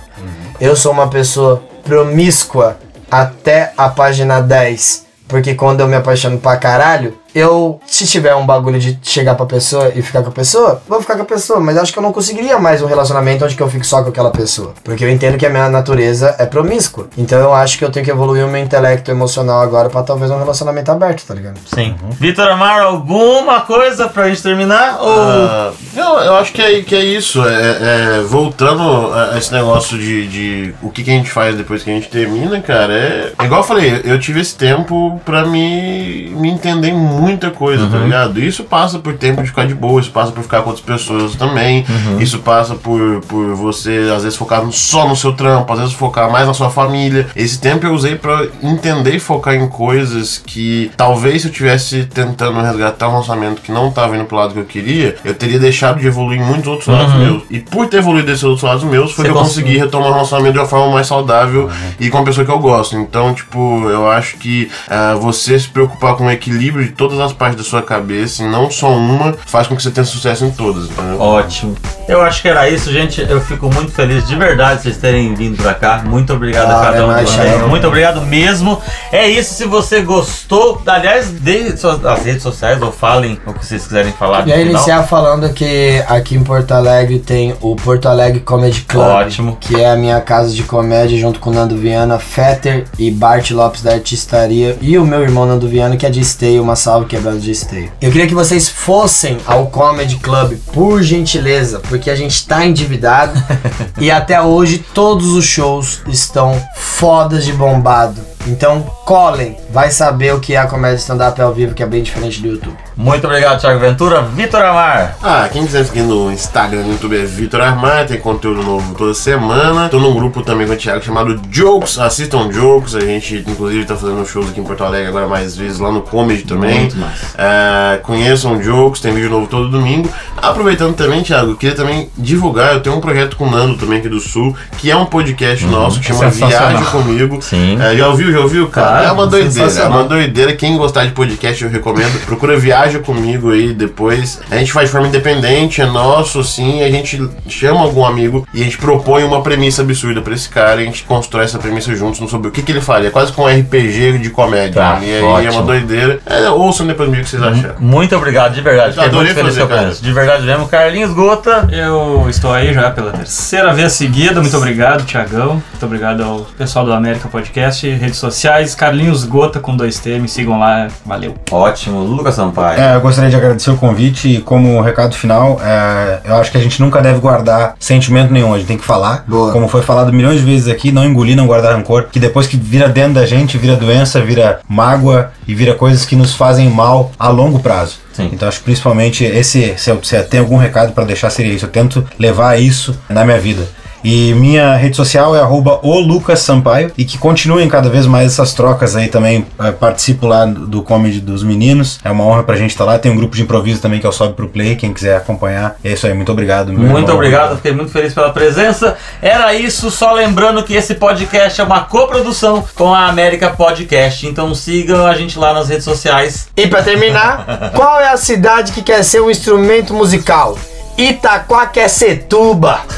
Eu sou uma pessoa promíscua até a página 10. Porque quando eu me apaixono pra caralho, eu, se tiver um bagulho de chegar pra pessoa e ficar com a pessoa, vou ficar com a pessoa. Mas acho que eu não conseguiria mais um relacionamento onde que eu fico só com aquela pessoa. Porque eu entendo que a minha natureza é promíscua. Então eu acho que eu tenho que evoluir o meu intelecto emocional agora pra talvez um relacionamento aberto, tá ligado? Sim. Vitor Amaro, alguma coisa pra gente terminar? Ou. Ah, não, eu acho que é, que é isso. É, é, voltando a esse negócio de, de o que, que a gente faz depois que a gente termina, cara, é. Igual eu falei, eu tive esse tempo pra me, me entender em muita coisa, tá ligado? Isso passa por tempo de ficar de boa, isso passa por ficar com outras pessoas também, isso passa por, por você, às vezes, focar só no seu trampo, às vezes focar mais na sua família. Esse tempo eu usei pra entender e focar em coisas que talvez se eu tivesse tentando resgatar um lançamento que não tava indo pro lado que eu queria, eu teria deixado de evoluir em muitos outros lados meus. E por ter evoluído desses outros lados meus, foi Você que eu consegui retomar o relacionamento de uma forma mais saudável e com a pessoa que eu gosto. Então, tipo, eu acho que ah, você se preocupar com o equilíbrio de todas as partes da sua cabeça e não só uma, faz com que você tenha sucesso em todas, entendeu? Ótimo. Eu acho que era isso, gente. Eu fico muito feliz de verdade vocês terem vindo pra cá. Muito obrigado a Ah, cada um é de mais vocês. chato. Muito obrigado mesmo. É isso. Se você gostou, aliás, dê suas as redes sociais ou falem o que vocês quiserem falar. E aí final. iniciar falando que aqui em Porto Alegre tem o Porto Alegre Comedy Club. Ótimo. Que é a minha casa de comédia junto com o Nando Viana, Fetter e Bart Lopes da Artistaria. E o meu irmão Nando Viana, que é de Esteio, uma salve quebrada de Esteio. Eu queria que vocês fossem ao Comedy Club, por gentileza, porque a gente tá endividado. e até hoje todos os shows estão fodas de bombado. Então colhem, vai saber o que é a comédia stand-up ao vivo, que é bem diferente do YouTube. Muito obrigado, Thiago Ventura. Vitor Amar. Ah, quem quiser seguir no Instagram, no YouTube é Vitor Armar, tem conteúdo novo toda semana. Tô num grupo também com o Thiago chamado Jokes, assistam Jokes, a gente inclusive tá fazendo shows aqui em Porto Alegre agora mais vezes, lá no Comedy também. Muito massa. É, conheçam Jokes, tem vídeo novo todo domingo. Aproveitando também, Thiago, eu queria também divulgar, eu tenho um projeto com o Nando também aqui do Sul, que é um podcast nosso que chama. Viagem Comigo. Sim. É, já ouviu já ouviu, cara? Claro, é uma doideira, é uma doideira. Quem gostar de podcast, eu recomendo. Procura Comigo aí depois. A gente faz de forma independente, é nosso, sim. A gente chama algum amigo e a gente propõe uma premissa absurda pra esse cara. E a gente constrói essa premissa juntos sobre o que, que ele faria. É quase com um RPG de comédia. Tá, e aí é ótimo. uma doideira. É, ouçam depois comigo o que vocês acharam. Muito obrigado, de verdade. Fiquei Adorei muito feliz fazer, que eu cara. De verdade mesmo. Carlinhos Gota. Eu estou aí já pela terceira vez seguida. Muito obrigado, Tiagão. Muito obrigado ao pessoal do América Podcast, redes sociais, Carlinhos Gota com 2T. Me sigam lá. Valeu. Ótimo. Lucas Sampaio. É, eu gostaria de agradecer o convite e como recado final, é, eu acho que a gente nunca deve guardar sentimento nenhum, a gente tem que falar. Boa. Como foi falado milhões de vezes aqui, não engolir, não guardar rancor, que depois que vira dentro da gente, vira doença, vira mágoa e vira coisas que nos fazem mal a longo prazo. Sim. Então acho que principalmente esse, se, eu, se eu tenho algum recado pra deixar seria isso, eu tento levar isso na minha vida. E minha rede social é arroba o Lucas Sampaio e que continuem cada vez mais essas trocas aí também. eh, participo lá do comedy dos meninos. É uma honra pra gente estar lá. Tem um grupo de improviso também que é o Sobe pro Play, quem quiser acompanhar. E é isso aí, muito obrigado. meu Muito irmão. obrigado, fiquei muito feliz pela presença. Era isso, só lembrando que esse podcast é uma coprodução com a América Podcast. Então sigam a gente lá nas redes sociais. E pra terminar, qual é a cidade que quer ser um instrumento musical? Itaquaquecetuba.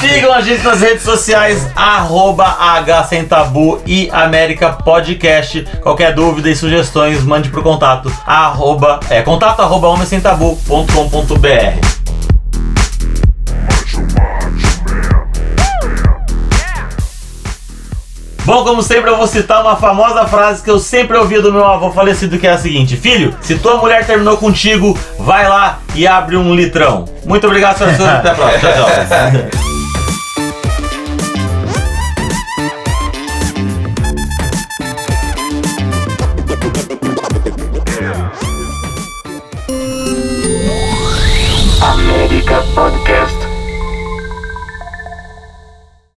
Sigam a gente nas redes sociais, arroba e América Podcast. Qualquer dúvida e sugestões, mande pro contato, arroba, é, contato arroba. Bom, como sempre, eu vou citar uma famosa frase que eu sempre ouvia do meu avô falecido, que é a seguinte: Filho, se tua mulher terminou contigo, vai lá e abre um litrão. Muito obrigado, senhor. Até a próxima. Tchau, tchau. Podcast.